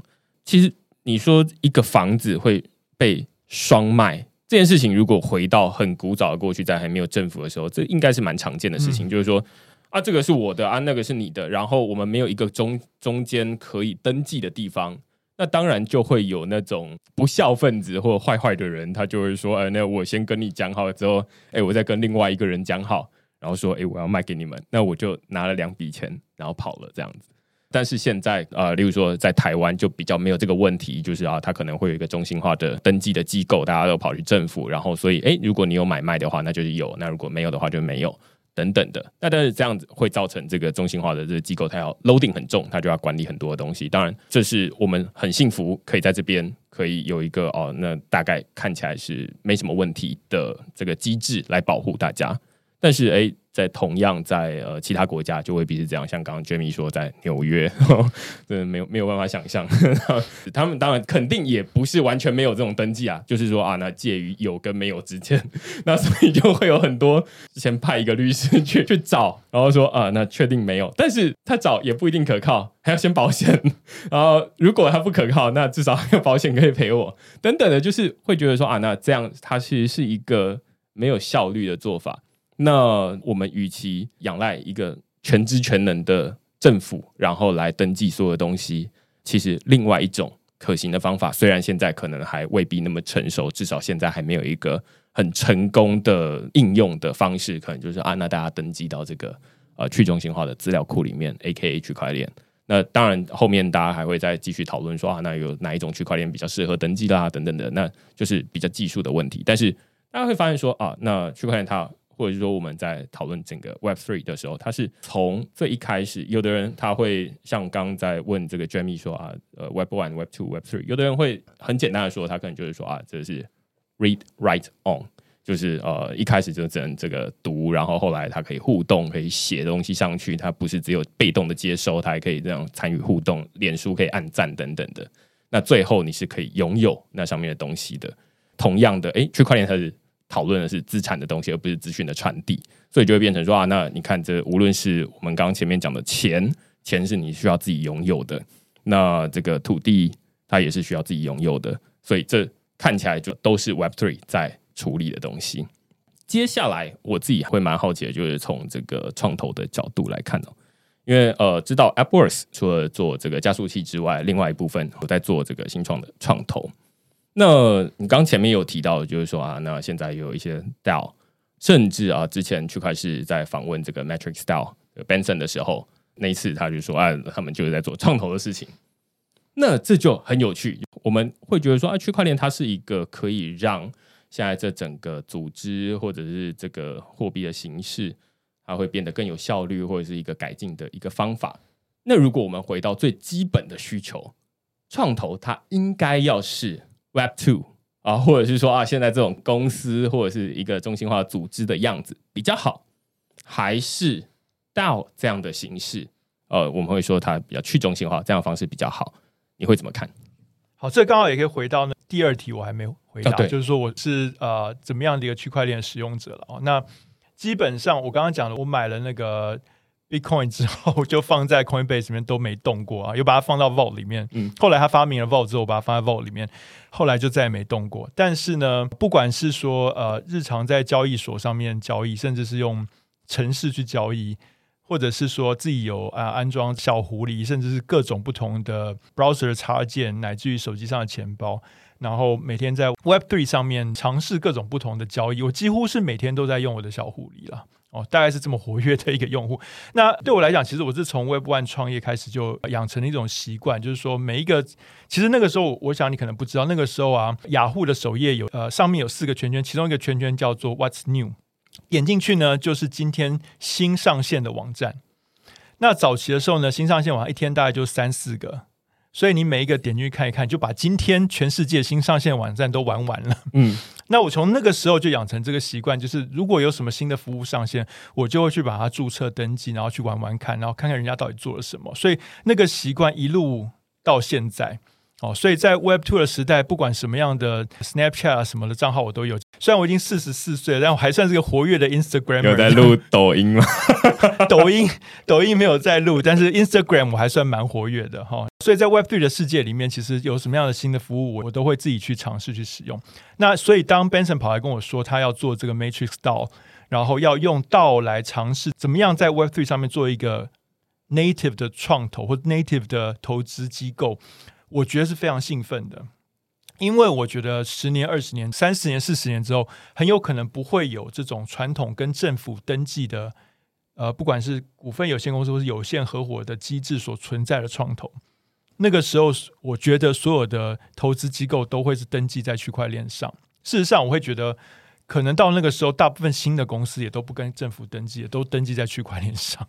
其实你说一个房子会被双卖这件事情，如果回到很古早的过去，在还没有政府的时候，这应该是蛮常见的事情。嗯、就是说啊，这个是我的啊，那个是你的，然后我们没有一个中中间可以登记的地方，那当然就会有那种不孝分子或坏坏的人，他就会说，哎，那我先跟你讲好了之后，哎，我再跟另外一个人讲好。然后说，哎，我要卖给你们，那我就拿了两笔钱，然后跑了这样子。但是现在，呃，例如说在台湾就比较没有这个问题，就是啊，他可能会有一个中心化的登记的机构，大家都跑去政府，然后所以，哎，如果你有买卖的话，那就是有；那如果没有的话，就没有等等的。那但是这样子会造成这个中心化的这个机构，它要 loading 很重，它就要管理很多的东西。当然，这是我们很幸福，可以在这边可以有一个哦，那大概看起来是没什么问题的这个机制来保护大家。但是，哎，在同样在呃其他国家就未必是这样。像刚刚 Jamie 说，在纽约，*laughs* 真的没有没有办法想象，*laughs* 他们当然肯定也不是完全没有这种登记啊。就是说啊，那介于有跟没有之间，*laughs* 那所以就会有很多先派一个律师去去找，然后说啊，那确定没有，但是他找也不一定可靠，还要先保险。然后如果他不可靠，那至少还有保险可以赔我等等的，就是会觉得说啊，那这样它其实是一个没有效率的做法。那我们与其仰赖一个全知全能的政府，然后来登记所有的东西，其实另外一种可行的方法，虽然现在可能还未必那么成熟，至少现在还没有一个很成功的应用的方式，可能就是啊，那大家登记到这个呃去中心化的资料库里面，AKA 区块链。那当然后面大家还会再继续讨论说啊，那有哪一种区块链比较适合登记啦，等等的，那就是比较技术的问题。但是大家会发现说啊，那区块链它或者是说我们在讨论整个 Web Three 的时候，它是从最一开始，有的人他会像刚在问这个 Jamie 说啊，呃，Web One、Web Two、Web Three，有的人会很简单的说，他可能就是说啊，这是 Read Write On，就是呃一开始就只能这个读，然后后来它可以互动，可以写东西上去，它不是只有被动的接收，它还可以这样参与互动，脸书可以按赞等等的。那最后你是可以拥有那上面的东西的。同样的，诶，区块链它是。讨论的是资产的东西，而不是资讯的传递，所以就会变成说啊，那你看，这无论是我们刚刚前面讲的钱，钱是你需要自己拥有的，那这个土地它也是需要自己拥有的，所以这看起来就都是 Web Three 在处理的东西。接下来我自己会蛮好奇的，就是从这个创投的角度来看哦，因为呃，知道 AppWorks 除了做这个加速器之外，另外一部分我在做这个新创的创投。那你刚前面有提到，就是说啊，那现在有一些 DAO，甚至啊，之前区块是在访问这个 Matrix DAO Benson 的时候，那一次他就说啊，他们就是在做创投的事情。那这就很有趣，我们会觉得说啊，区块链它是一个可以让现在这整个组织或者是这个货币的形式，它会变得更有效率，或者是一个改进的一个方法。那如果我们回到最基本的需求，创投它应该要是。Web Two 啊，或者是说啊，现在这种公司或者是一个中心化组织的样子比较好，还是 DAO 这样的形式？呃，我们会说它比较去中心化，这样的方式比较好。你会怎么看？好，这刚好也可以回到那第二题，我还没回答，啊、就是说我是呃怎么样的一个区块链使用者了哦。那基本上我刚刚讲了，我买了那个 Bitcoin 之后，就放在 Coinbase 里面都没动过啊，又把它放到 Vault 里面。嗯，后来他发明了 Vault 之后，我把它放在 Vault 里面，后来就再也没动过。但是呢，不管是说呃日常在交易所上面交易，甚至是用城市去交易。或者是说自己有啊安装小狐狸，甚至是各种不同的 browser 插件，乃至于手机上的钱包，然后每天在 Web Three 上面尝试各种不同的交易，我几乎是每天都在用我的小狐狸了。哦，大概是这么活跃的一个用户。那对我来讲，其实我是从 Web One 创业开始就养成了一种习惯，就是说每一个，其实那个时候，我想你可能不知道，那个时候啊，雅虎的首页有呃上面有四个圈圈，其中一个圈圈叫做 What's New。点进去呢，就是今天新上线的网站。那早期的时候呢，新上线网站一天大概就三四个，所以你每一个点进去看一看，就把今天全世界新上线网站都玩完了。嗯，那我从那个时候就养成这个习惯，就是如果有什么新的服务上线，我就会去把它注册登记，然后去玩玩看，然后看看人家到底做了什么。所以那个习惯一路到现在。哦，所以在 Web Two 的时代，不管什么样的 Snapchat 啊什么的账号我都有。虽然我已经四十四岁了，但我还算是个活跃的 Instagram。有在录抖音吗？*laughs* 抖音，抖音没有在录，但是 Instagram 我还算蛮活跃的哈、哦。所以在 Web Three 的世界里面，其实有什么样的新的服务，我我都会自己去尝试去使用。那所以当 Benson 跑来跟我说他要做这个 Matrix DAO，然后要用 DAO 来尝试怎么样在 Web Three 上面做一个 native 的创投或 native 的投资机构。我觉得是非常兴奋的，因为我觉得十年、二十年、三十年、四十年之后，很有可能不会有这种传统跟政府登记的，呃，不管是股份有限公司或是有限合伙的机制所存在的创投。那个时候，我觉得所有的投资机构都会是登记在区块链上。事实上，我会觉得，可能到那个时候，大部分新的公司也都不跟政府登记，都登记在区块链上。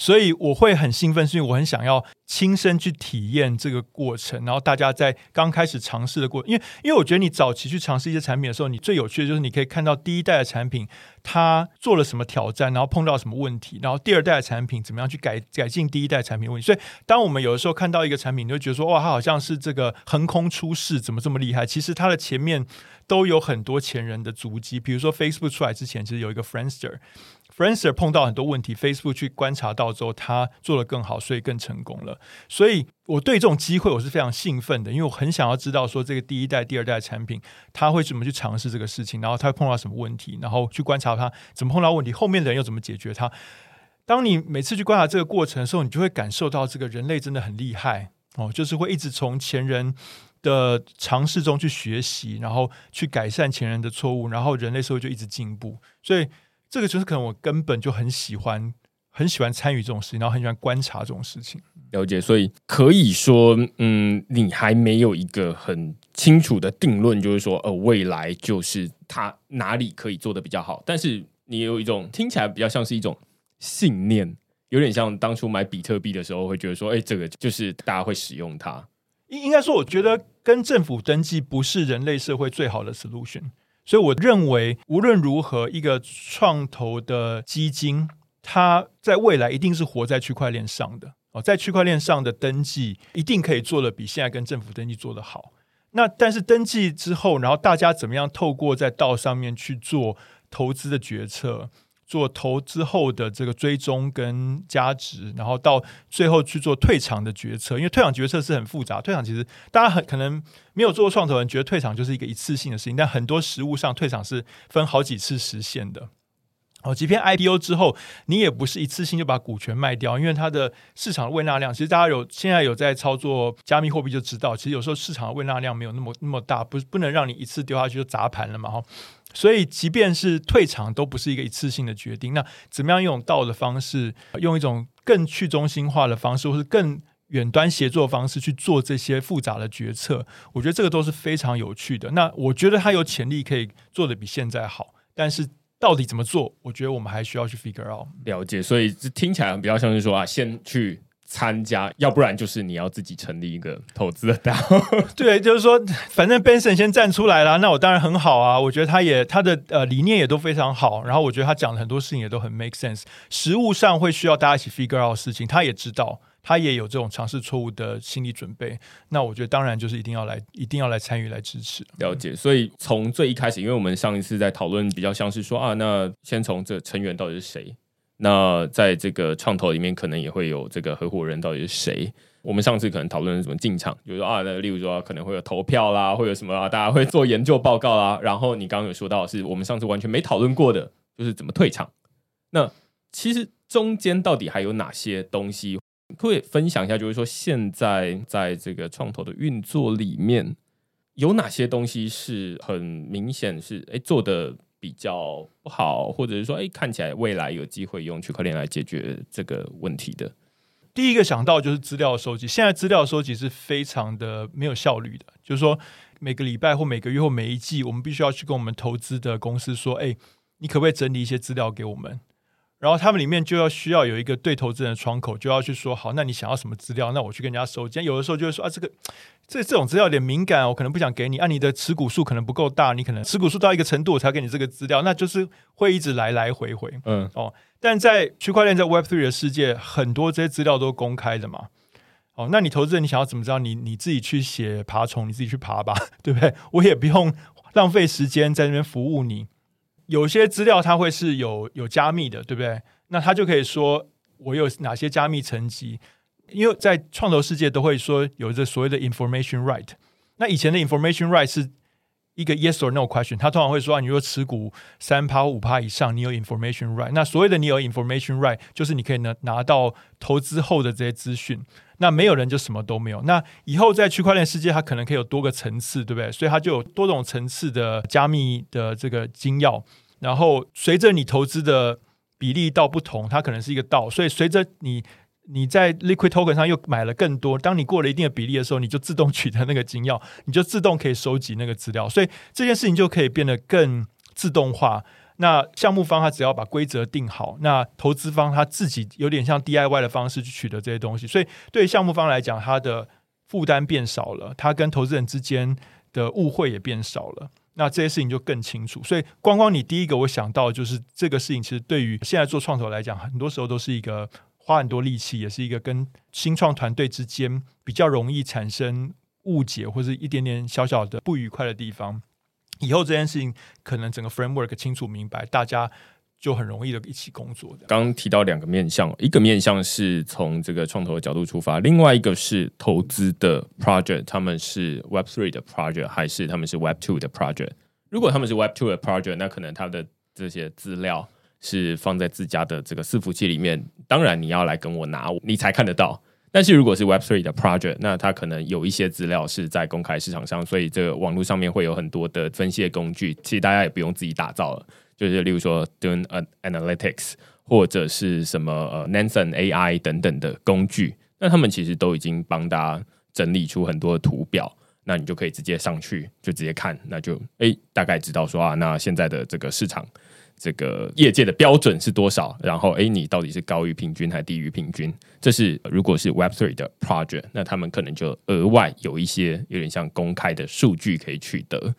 所以我会很兴奋，是因为我很想要亲身去体验这个过程。然后大家在刚开始尝试的过程，因为因为我觉得你早期去尝试一些产品的时候，你最有趣的就是你可以看到第一代的产品它做了什么挑战，然后碰到什么问题，然后第二代的产品怎么样去改改进第一代产品的问题。所以当我们有的时候看到一个产品，你就觉得说哇，它好像是这个横空出世，怎么这么厉害？其实它的前面都有很多前人的足迹。比如说 Facebook 出来之前，其实有一个 Friendster。Friendster 碰到很多问题，Facebook 去观察到之后，他做得更好，所以更成功了。所以我对这种机会我是非常兴奋的，因为我很想要知道说这个第一代、第二代产品，他会怎么去尝试这个事情，然后他会碰到什么问题，然后去观察他怎么碰到问题，后面的人又怎么解决它。当你每次去观察这个过程的时候，你就会感受到这个人类真的很厉害哦，就是会一直从前人的尝试中去学习，然后去改善前人的错误，然后人类社会就一直进步。所以。这个就是可能我根本就很喜欢，很喜欢参与这种事情，然后很喜欢观察这种事情。了解，所以可以说，嗯，你还没有一个很清楚的定论，就是说，呃，未来就是它哪里可以做得比较好。但是你有一种听起来比较像是一种信念，有点像当初买比特币的时候会觉得说，哎，这个就是大家会使用它。应应该说，我觉得跟政府登记不是人类社会最好的 solution。所以我认为，无论如何，一个创投的基金，它在未来一定是活在区块链上的哦，在区块链上的登记一定可以做的比现在跟政府登记做的好。那但是登记之后，然后大家怎么样透过在道上面去做投资的决策？做投资后的这个追踪跟价值，然后到最后去做退场的决策，因为退场决策是很复杂。退场其实大家很可能没有做过创投人，觉得退场就是一个一次性的事情，但很多实务上退场是分好几次实现的。哦，即便 IPO 之后，你也不是一次性就把股权卖掉，因为它的市场的胃纳量，其实大家有现在有在操作加密货币就知道，其实有时候市场的胃纳量没有那么那么大，不不能让你一次丢下去就砸盘了嘛，哈。所以，即便是退场，都不是一个一次性的决定。那怎么样用道的方式，用一种更去中心化的方式，或是更远端协作方式去做这些复杂的决策？我觉得这个都是非常有趣的。那我觉得它有潜力可以做得比现在好，但是到底怎么做？我觉得我们还需要去 figure out。了解。所以这听起来比较像是说啊，先去参加，要不然就是你要自己成立一个投资的 DAO。*laughs* *laughs* 对，就是说，反正 Benson 先站出来了，那我当然很好啊。我觉得他也他的呃理念也都非常好，然后我觉得他讲的很多事情也都很 make sense。实物上会需要大家一起 figure out 事情，他也知道，他也有这种尝试错误的心理准备。那我觉得当然就是一定要来，一定要来参与来支持。了解。所以从最一开始，因为我们上一次在讨论比较像是说啊，那先从这成员到底是谁？那在这个创投里面，可能也会有这个合伙人到底是谁？我们上次可能讨论什么进场，比如说啊，那例如说可能会有投票啦，会有什么啊，大家会做研究报告啦。然后你刚刚有说到，是我们上次完全没讨论过的，就是怎么退场。那其实中间到底还有哪些东西会分享一下？就是说现在在这个创投的运作里面，有哪些东西是很明显是哎做的。比较不好，或者是说，哎，看起来未来有机会用区块链来解决这个问题的。第一个想到就是资料收集，现在资料收集是非常的没有效率的。就是说，每个礼拜或每个月或每一季，我们必须要去跟我们投资的公司说，哎，你可不可以整理一些资料给我们？然后他们里面就要需要有一个对投资人的窗口，就要去说好，那你想要什么资料？那我去跟人家收集。有的时候就会说啊，这个这这种资料有点敏感，我可能不想给你。啊，你的持股数可能不够大，你可能持股数到一个程度，我才给你这个资料。那就是会一直来来回回。嗯哦，但在区块链在 Web Three 的世界，很多这些资料都公开的嘛。哦，那你投资人你想要怎么知道？你你自己去写爬虫，你自己去爬吧，*laughs* 对不对？我也不用浪费时间在那边服务你。有些资料它会是有有加密的，对不对？那他就可以说我有哪些加密层级，因为在创投世界都会说有着所谓的 information right。那以前的 information right 是一个 yes or no question，他通常会说啊，你如果持股三趴五趴以上，你有 information right。那所谓的你有 information right，就是你可以拿拿到投资后的这些资讯。那没有人就什么都没有。那以后在区块链世界，它可能可以有多个层次，对不对？所以它就有多种层次的加密的这个金钥。然后随着你投资的比例到不同，它可能是一个道。所以随着你你在 Liquid Token 上又买了更多，当你过了一定的比例的时候，你就自动取得那个金钥，你就自动可以收集那个资料。所以这件事情就可以变得更自动化。那项目方他只要把规则定好，那投资方他自己有点像 DIY 的方式去取得这些东西。所以对项目方来讲，他的负担变少了，他跟投资人之间的误会也变少了。那这些事情就更清楚，所以光光你第一个我想到就是这个事情，其实对于现在做创投来讲，很多时候都是一个花很多力气，也是一个跟新创团队之间比较容易产生误解或者一点点小小的不愉快的地方。以后这件事情可能整个 framework 清楚明白，大家。就很容易的一起工作。刚刚提到两个面向，一个面向是从这个创投的角度出发，另外一个是投资的 project，他们是 Web Three 的 project 还是他们是 Web Two 的 project？如果他们是 Web Two 的 project，那可能他的这些资料是放在自家的这个伺服器里面，当然你要来跟我拿，你才看得到。但是如果是 Web Three 的 project，那它可能有一些资料是在公开市场上，所以这个网络上面会有很多的分析的工具，其实大家也不用自己打造了。就是例如说，doing Analytics 或者是什么呃 Nansen AI 等等的工具，那他们其实都已经帮大家整理出很多的图表，那你就可以直接上去就直接看，那就诶大概知道说啊，那现在的这个市场这个业界的标准是多少，然后诶你到底是高于平均还低于平均？这是如果是 Web three 的 project，那他们可能就额外有一些有点像公开的数据可以取得。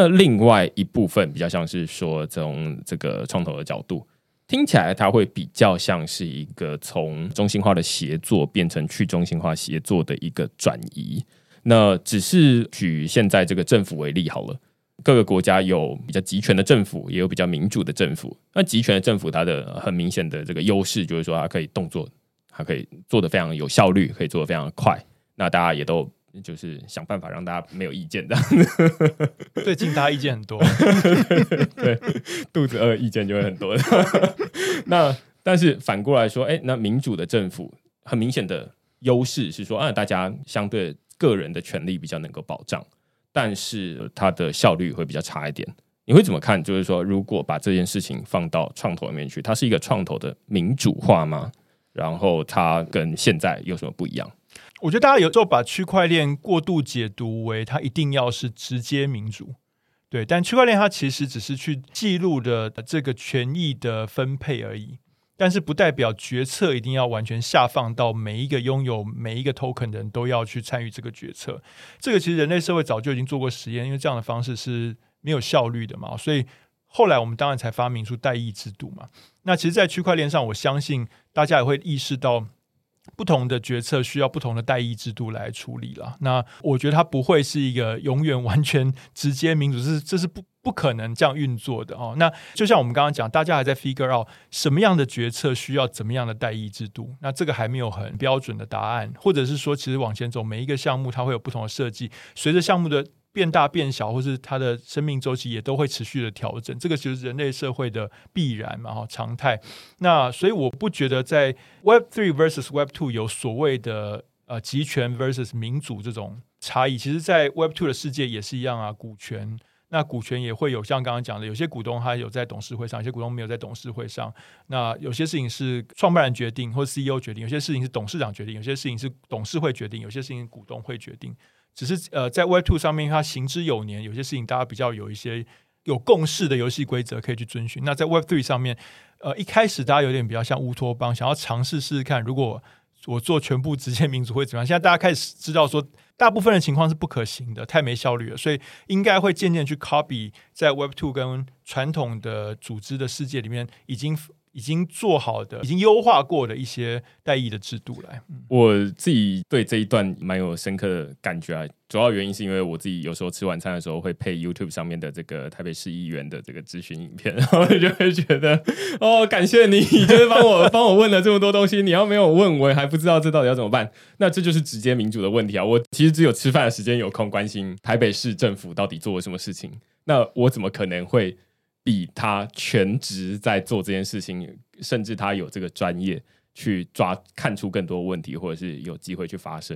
那另外一部分比较像是说，从这个创投的角度，听起来它会比较像是一个从中心化的协作变成去中心化协作的一个转移。那只是举现在这个政府为例好了，各个国家有比较集权的政府，也有比较民主的政府。那集权的政府它的很明显的这个优势就是说，它可以动作，它可以做得非常有效率，可以做得非常快。那大家也都。就是想办法让大家没有意见这样，*laughs* 最近大家意见很多，*laughs* 对，肚子饿意见就会很多。*laughs* 那但是反过来说，哎，那民主的政府很明显的优势是说，啊，大家相对个人的权利比较能够保障，但是它的效率会比较差一点。你会怎么看？就是说，如果把这件事情放到创投里面去，它是一个创投的民主化吗？然后它跟现在有什么不一样？我觉得大家有时候把区块链过度解读为它一定要是直接民主，对，但区块链它其实只是去记录的这个权益的分配而已。但是不代表决策一定要完全下放到每一个拥有每一个 token 的人都要去参与这个决策。这个其实人类社会早就已经做过实验，因为这样的方式是没有效率的嘛。所以后来我们当然才发明出代议制度嘛。那其实，在区块链上，我相信大家也会意识到。不同的决策需要不同的代议制度来处理了。那我觉得它不会是一个永远完全直接民主，是这是不不可能这样运作的哦。那就像我们刚刚讲，大家还在 figure out 什么样的决策需要怎么样的代议制度，那这个还没有很标准的答案，或者是说，其实往前走，每一个项目它会有不同的设计，随着项目的。变大变小，或是它的生命周期也都会持续的调整，这个就是人类社会的必然嘛，哈，常态。那所以我不觉得在 Web Three versus Web Two 有所谓的呃集权 versus 民主这种差异。其实，在 Web Two 的世界也是一样啊，股权，那股权也会有像刚刚讲的，有些股东他有在董事会上，有些股东没有在董事会上。那有些事情是创办人决定或 CEO 决定，有些事情是董事长决定，有些事情是董事会决定，有些事情股东会决定。只是呃，在 Web Two 上面，它行之有年，有些事情大家比较有一些有共识的游戏规则可以去遵循。那在 Web Three 上面，呃，一开始大家有点比较像乌托邦，想要尝试试试看，如果我做全部直接民主会怎么样？现在大家开始知道说，大部分的情况是不可行的，太没效率了，所以应该会渐渐去 copy 在 Web Two 跟传统的组织的世界里面已经。已经做好的、已经优化过的一些代议的制度来。我自己对这一段蛮有深刻的感觉啊，主要原因是因为我自己有时候吃晚餐的时候会配 YouTube 上面的这个台北市议员的这个咨询影片，*laughs* 然后就会觉得哦，感谢你，就是帮我 *laughs* 帮我问了这么多东西，你要没有问，我也还不知道这到底要怎么办。那这就是直接民主的问题啊！我其实只有吃饭的时间有空关心台北市政府到底做了什么事情，那我怎么可能会？比他全职在做这件事情，甚至他有这个专业去抓看出更多问题，或者是有机会去发生。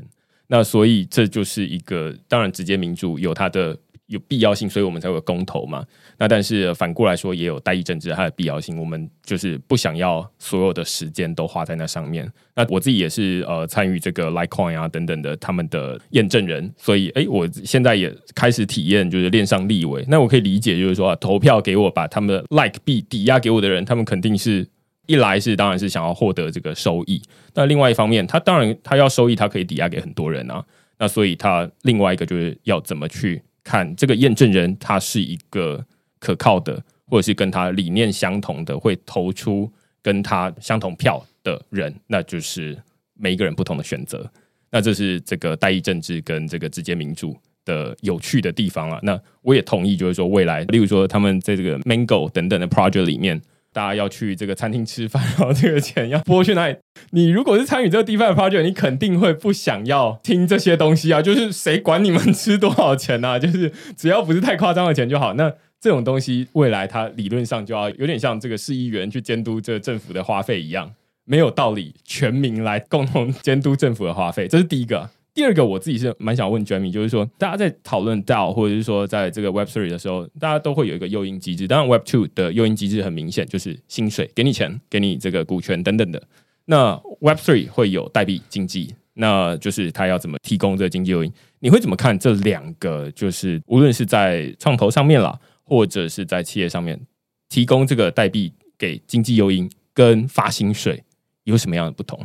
那所以这就是一个，当然直接民主有它的。有必要性，所以我们才有公投嘛。那但是反过来说，也有代议政治它的必要性。我们就是不想要所有的时间都花在那上面。那我自己也是呃参与这个 Litecoin 啊等等的他们的验证人，所以哎，我现在也开始体验就是链上立委。那我可以理解，就是说投票给我把他们的 Like 币抵押给我的人，他们肯定是一来是当然是想要获得这个收益。那另外一方面，他当然他要收益，他可以抵押给很多人啊。那所以他另外一个就是要怎么去。看这个验证人，他是一个可靠的，或者是跟他理念相同的，会投出跟他相同票的人，那就是每一个人不同的选择。那这是这个代议政治跟这个直接民主的有趣的地方啊。那我也同意，就是说未来，例如说他们在这个 Mango 等等的 project 里面。大家要去这个餐厅吃饭，然后这个钱要拨去哪里？你如果是参与这个 DeFi project，你肯定会不想要听这些东西啊！就是谁管你们吃多少钱啊？*laughs* 就是只要不是太夸张的钱就好。那这种东西未来它理论上就要有点像这个市议员去监督这个政府的花费一样，没有道理全民来共同监督政府的花费。这是第一个。第二个，我自己是蛮想问 Jamie，就是说，大家在讨论 DAO 或者是说在这个 Web Three 的时候，大家都会有一个诱因机制。当然，Web Two 的诱因机制很明显，就是薪水，给你钱，给你这个股权等等的。那 Web Three 会有代币经济，那就是他要怎么提供这个经济诱因？你会怎么看这两个？就是无论是在创投上面啦，或者是在企业上面，提供这个代币给经济诱因，跟发薪水有什么样的不同？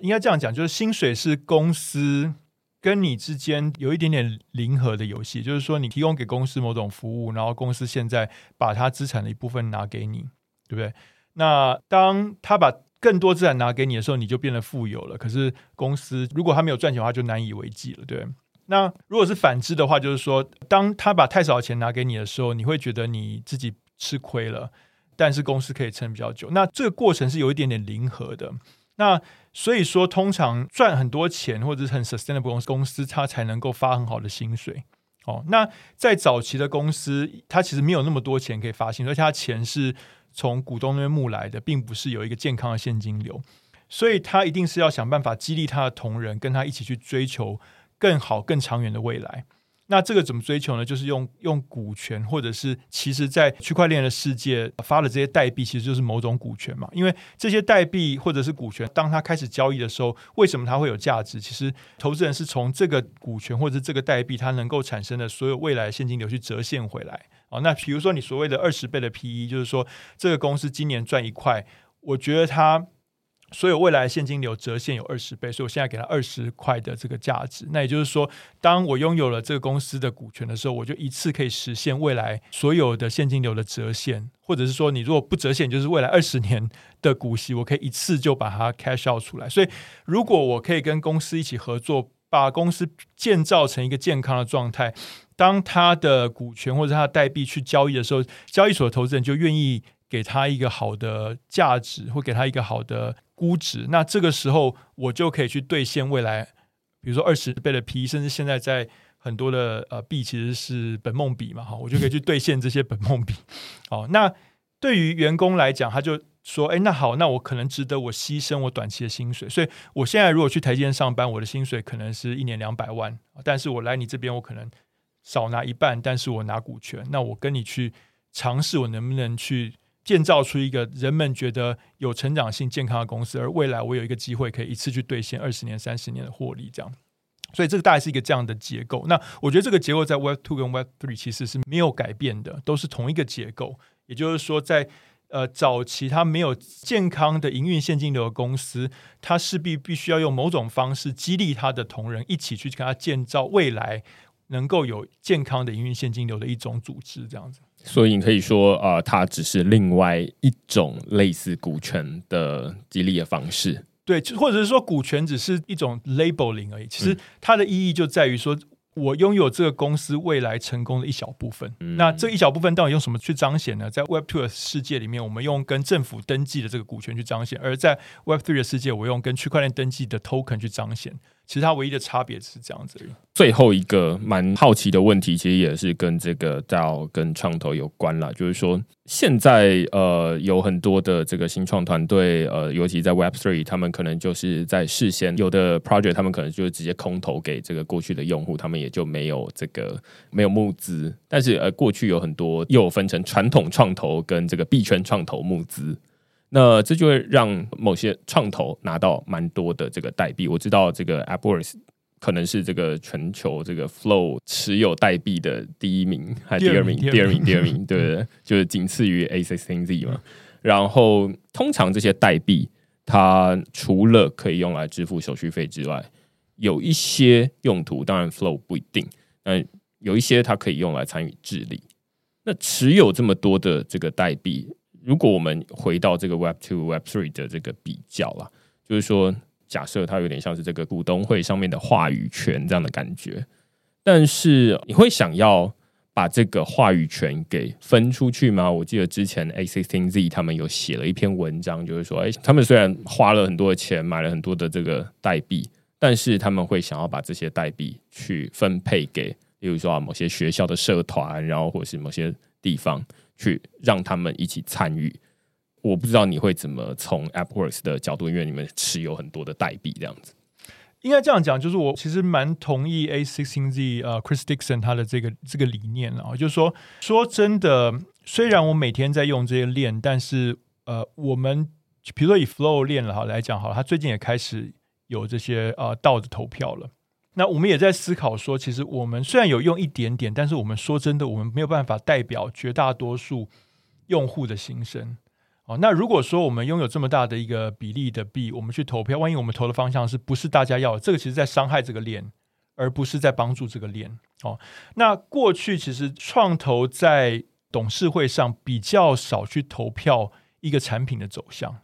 应该这样讲，就是薪水是公司。跟你之间有一点点零和的游戏，就是说你提供给公司某种服务，然后公司现在把它资产的一部分拿给你，对不对？那当他把更多资产拿给你的时候，你就变得富有了。可是公司如果他没有赚钱的话，就难以为继了，对。那如果是反之的话，就是说，当他把太少的钱拿给你的时候，你会觉得你自己吃亏了，但是公司可以撑比较久。那这个过程是有一点点零和的。那所以说，通常赚很多钱或者是很 sustainable 公司，公司它才能够发很好的薪水。哦，那在早期的公司，它其实没有那么多钱可以发薪，而且它钱是从股东那边募来的，并不是有一个健康的现金流，所以它一定是要想办法激励他的同仁，跟他一起去追求更好、更长远的未来。那这个怎么追求呢？就是用用股权，或者是其实，在区块链的世界发的这些代币，其实就是某种股权嘛。因为这些代币或者是股权，当它开始交易的时候，为什么它会有价值？其实投资人是从这个股权或者这个代币它能够产生的所有未来的现金流去折现回来。哦，那比如说你所谓的二十倍的 PE，就是说这个公司今年赚一块，我觉得它。所有未来现金流折现有二十倍，所以我现在给他二十块的这个价值。那也就是说，当我拥有了这个公司的股权的时候，我就一次可以实现未来所有的现金流的折现，或者是说，你如果不折现，就是未来二十年的股息，我可以一次就把它 cash out 出来。所以，如果我可以跟公司一起合作，把公司建造成一个健康的状态，当他的股权或者他的代币去交易的时候，交易所的投资人就愿意给他一个好的价值，或给他一个好的。估值，那这个时候我就可以去兑现未来，比如说二十倍的 P，甚至现在在很多的呃币其实是本梦比嘛，哈，我就可以去兑现这些本梦比。*laughs* 哦，那对于员工来讲，他就说，哎，那好，那我可能值得我牺牲我短期的薪水，所以我现在如果去台积电上班，我的薪水可能是一年两百万，但是我来你这边，我可能少拿一半，但是我拿股权，那我跟你去尝试，我能不能去。建造出一个人们觉得有成长性、健康的公司，而未来我有一个机会可以一次去兑现二十年、三十年的获利，这样。所以这个大概是一个这样的结构。那我觉得这个结构在 Web Two 跟 Web Three 其实是没有改变的，都是同一个结构。也就是说在，呃早期它没有健康的营运现金流的公司，它势必必须要用某种方式激励他的同仁一起去跟他建造未来能够有健康的营运现金流的一种组织，这样子。所以你可以说，呃，它只是另外一种类似股权的激励的方式，对，或者是说股权只是一种 labeling 而已。其实它的意义就在于说，我拥有这个公司未来成功的一小部分。嗯、那这一小部分到底用什么去彰显呢？在 Web Two 的世界里面，我们用跟政府登记的这个股权去彰显；而在 Web Three 的世界，我用跟区块链登记的 token 去彰显。其实它唯一的差别是这样子。最后一个蛮好奇的问题，其实也是跟这个 DAO 跟创投有关了。就是说，现在呃有很多的这个新创团队，呃，尤其在 Web Three，他们可能就是在事先有的 project，他们可能就直接空投给这个过去的用户，他们也就没有这个没有募资。但是呃，过去有很多又分成传统创投跟这个币圈创投募资。那这就会让某些创投拿到蛮多的这个代币。我知道这个 AppWorks 可能是这个全球这个 Flow 持有代币的第一名，还是第二名？第二名，第二名，对不对？就是仅次于 A16Z 嘛。然后通常这些代币，它除了可以用来支付手续费之外，有一些用途，当然 Flow 不一定，但有一些它可以用来参与治理。那持有这么多的这个代币。如果我们回到这个 Web Two、Web Three 的这个比较啦，就是说，假设它有点像是这个股东会上面的话语权这样的感觉，但是你会想要把这个话语权给分出去吗？我记得之前 A16Z 他们有写了一篇文章，就是说，哎，他们虽然花了很多的钱买了很多的这个代币，但是他们会想要把这些代币去分配给，例如说啊，某些学校的社团，然后或是某些地方。去让他们一起参与，我不知道你会怎么从 AppWorks 的角度，因为你们持有很多的代币这样子。应该这样讲，就是我其实蛮同意 A16Z 呃 Chris Dixon 他的这个这个理念啊，就是说说真的，虽然我每天在用这些链，但是呃，我们比如说以 Flow 链了哈来讲好了，他最近也开始有这些呃道的投票了。那我们也在思考说，其实我们虽然有用一点点，但是我们说真的，我们没有办法代表绝大多数用户的心声。哦，那如果说我们拥有这么大的一个比例的币，我们去投票，万一我们投的方向是不是大家要的？这个其实在伤害这个链，而不是在帮助这个链。哦，那过去其实创投在董事会上比较少去投票一个产品的走向。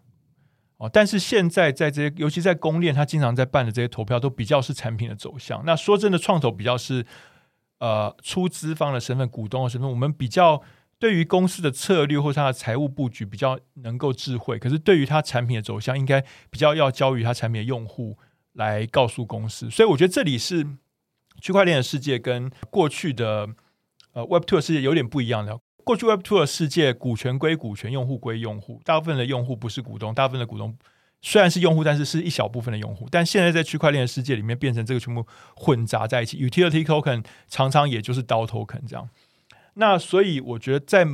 哦，但是现在在这些，尤其在公链，他经常在办的这些投票，都比较是产品的走向。那说真的，创投比较是呃出资方的身份、股东的身份，我们比较对于公司的策略或者它的财务布局比较能够智慧。可是对于它产品的走向，应该比较要交予它产品的用户来告诉公司。所以我觉得这里是区块链的世界跟过去的呃 Web Two 的世界有点不一样的。过去 Web 2的世界，股权归股权，用户归用户。大部分的用户不是股东，大部分的股东虽然是用户，但是是一小部分的用户。但现在在区块链的世界里面，变成这个全部混杂在一起。Utility Token 常常也就是 DAO Token 这样。那所以我觉得在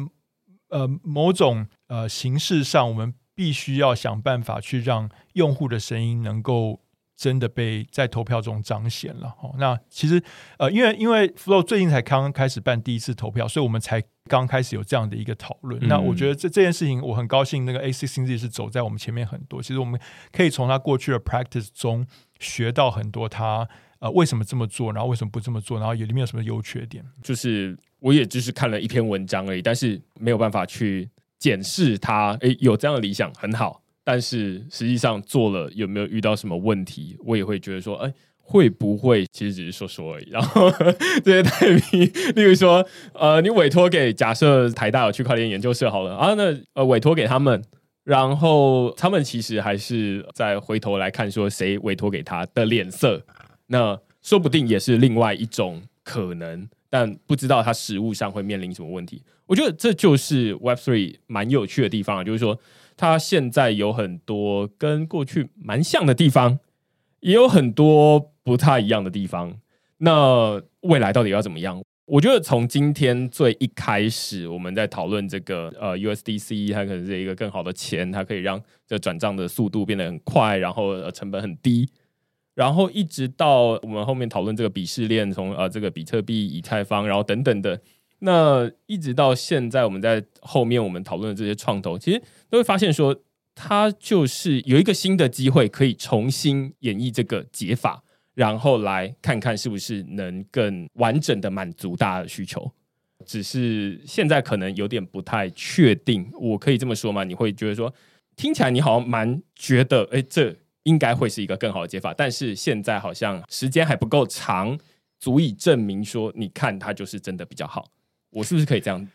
呃某种呃形式上，我们必须要想办法去让用户的声音能够真的被在投票中彰显了。哦，那其实呃，因为因为 Flow 最近才刚开始办第一次投票，所以我们才刚开始有这样的一个讨论。嗯、那我觉得这这件事情我很高兴，那个 A C C Z 是走在我们前面很多。其实我们可以从他过去的 practice 中学到很多他。呃，为什么这么做？然后为什么不这么做？然后有里面有什么优缺点？就是我也只是看了一篇文章而已，但是没有办法去检视他。诶，有这样的理想很好，但是实际上做了有没有遇到什么问题？我也会觉得说，诶，会不会其实只是说说而已？然后 *laughs* 这些代币，例如说，呃，你委托给假设台大有区块链研究社好了啊，那呃委托给他们，然后他们其实还是再回头来看说谁委托给他的脸色。那说不定也是另外一种可能，但不知道他实务上会面临什么问题。我觉得这就是 Web Three 蛮有趣的地方，就是说它现在有很多跟过去蛮像的地方，也有很多不太一样的地方。那未来到底要怎么样？我觉得从今天最一开始，我们在讨论这个呃 USDC，它可能是一个更好的钱，它可以让这转账的速度变得很快，然后成本很低。然后一直到我们后面讨论这个鄙视链，从呃这个比特币、以太坊，然后等等的，那一直到现在，我们在后面我们讨论的这些创投，其实都会发现说，它就是有一个新的机会，可以重新演绎这个解法，然后来看看是不是能更完整的满足大家的需求。只是现在可能有点不太确定，我可以这么说吗？你会觉得说，听起来你好像蛮觉得，哎，这。应该会是一个更好的解法，但是现在好像时间还不够长，足以证明说，你看它就是真的比较好。我是不是可以这样？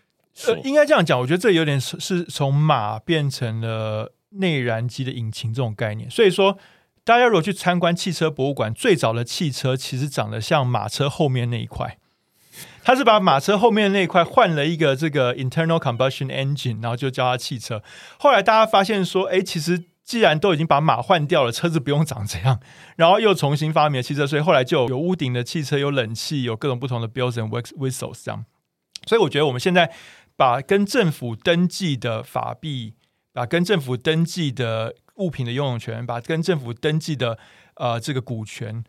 呃，应该这样讲，我觉得这有点是是从马变成了内燃机的引擎这种概念。所以说，大家如果去参观汽车博物馆，最早的汽车其实长得像马车后面那一块，它是把马车后面那一块换了一个这个 internal combustion engine，然后就叫它汽车。后来大家发现说，哎，其实。既然都已经把马换掉了，车子不用长这样，*laughs* 然后又重新发明了汽车，所以后来就有屋顶的汽车，有冷气，有各种不同的 bells and whistles 这样。所以我觉得我们现在把跟政府登记的法币，把跟政府登记的物品的拥有权，把跟政府登记的呃这个股权，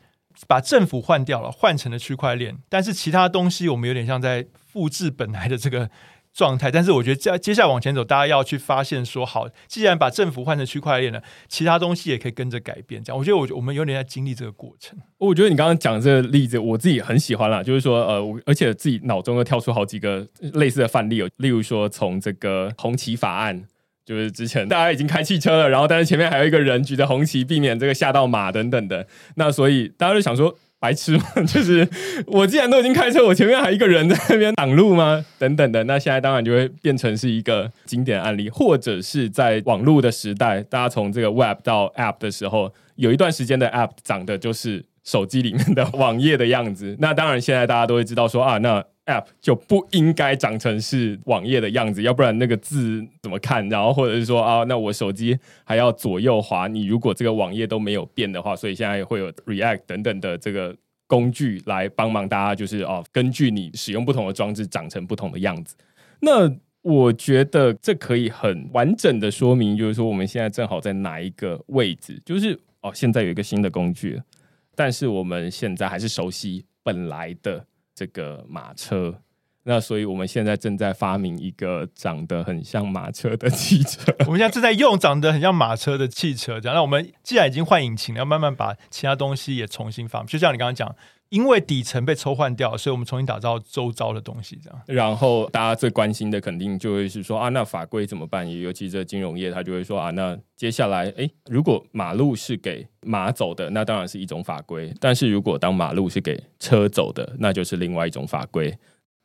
把政府换掉了，换成了区块链，但是其他东西我们有点像在复制本来的这个。状态，但是我觉得接接下来往前走，大家要去发现说，好，既然把政府换成区块链了，其他东西也可以跟着改变。这样，我觉得我我们有点在经历这个过程。我觉得你刚刚讲这个例子，我自己很喜欢啦，就是说，呃，而且自己脑中又跳出好几个类似的范例，例如说从这个红旗法案，就是之前大家已经开汽车了，然后但是前面还有一个人举着红旗，避免这个吓到马等等的，那所以大家就想说。白痴吗？就是我既然都已经开车，我前面还一个人在那边挡路吗？等等的，那现在当然就会变成是一个经典案例，或者是在网络的时代，大家从这个 Web 到 App 的时候，有一段时间的 App 长的就是手机里面的网页的样子。*laughs* 那当然，现在大家都会知道说啊，那 App 就不应该长成是网页的样子，要不然那个字怎么看？然后或者是说啊，那我手机还要左右滑，你如果这个网页都没有变的话，所以现在会有 React 等等的这个工具来帮忙大家，就是哦，根据你使用不同的装置长成不同的样子。那我觉得这可以很完整的说明，就是说我们现在正好在哪一个位置？就是哦，现在有一个新的工具，但是我们现在还是熟悉本来的。这个马车，那所以我们现在正在发明一个长得很像马车的汽车。*laughs* 我们现在正在用长得很像马车的汽车，这样。那我们既然已经换引擎了，要慢慢把其他东西也重新发明。就像你刚刚讲。因为底层被抽换掉，所以我们重新打造周遭的东西，这样。然后大家最关心的肯定就会是说啊，那法规怎么办？尤其这金融业，他就会说啊，那接下来，诶，如果马路是给马走的，那当然是一种法规；但是如果当马路是给车走的，那就是另外一种法规。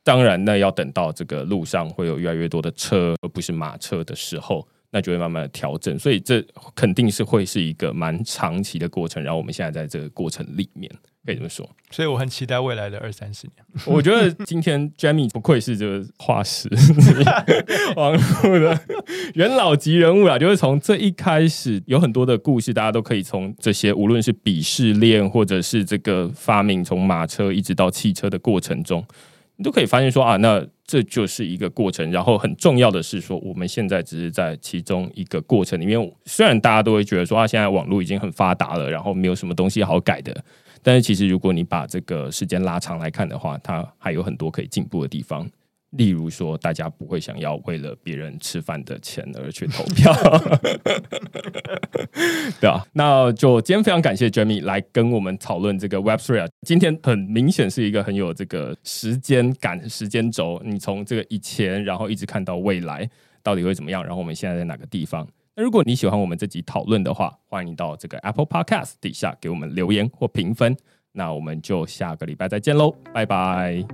当然，那要等到这个路上会有越来越多的车，而不是马车的时候。那就会慢慢的调整，所以这肯定是会是一个蛮长期的过程。然后我们现在在这个过程里面，可以这么说。所以我很期待未来的二三十年。*laughs* 我觉得今天 Jamie 不愧是这个化石，*laughs* 网络的元老级人物啊！就是从这一开始有很多的故事，大家都可以从这些，无论是鄙视链，或者是这个发明，从马车一直到汽车的过程中，你都可以发现说啊，那这就是一个过程。然后很重要的是说，我们现在只是在其中一个过程里面。虽然大家都会觉得说啊，现在网络已经很发达了，然后没有什么东西好改的。但是其实如果你把这个时间拉长来看的话，它还有很多可以进步的地方。例如说，大家不会想要为了别人吃饭的钱而去投票，*laughs* 对啊，那就今天非常感谢 Jamie 来跟我们讨论这个 Web3 啊。今天很明显是一个很有这个时间感、时间轴。你从这个以前，然后一直看到未来到底会怎么样，然后我们现在在哪个地方？那如果你喜欢我们这集讨论的话，欢迎到这个 Apple Podcast 底下给我们留言或评分。那我们就下个礼拜再见喽，拜拜。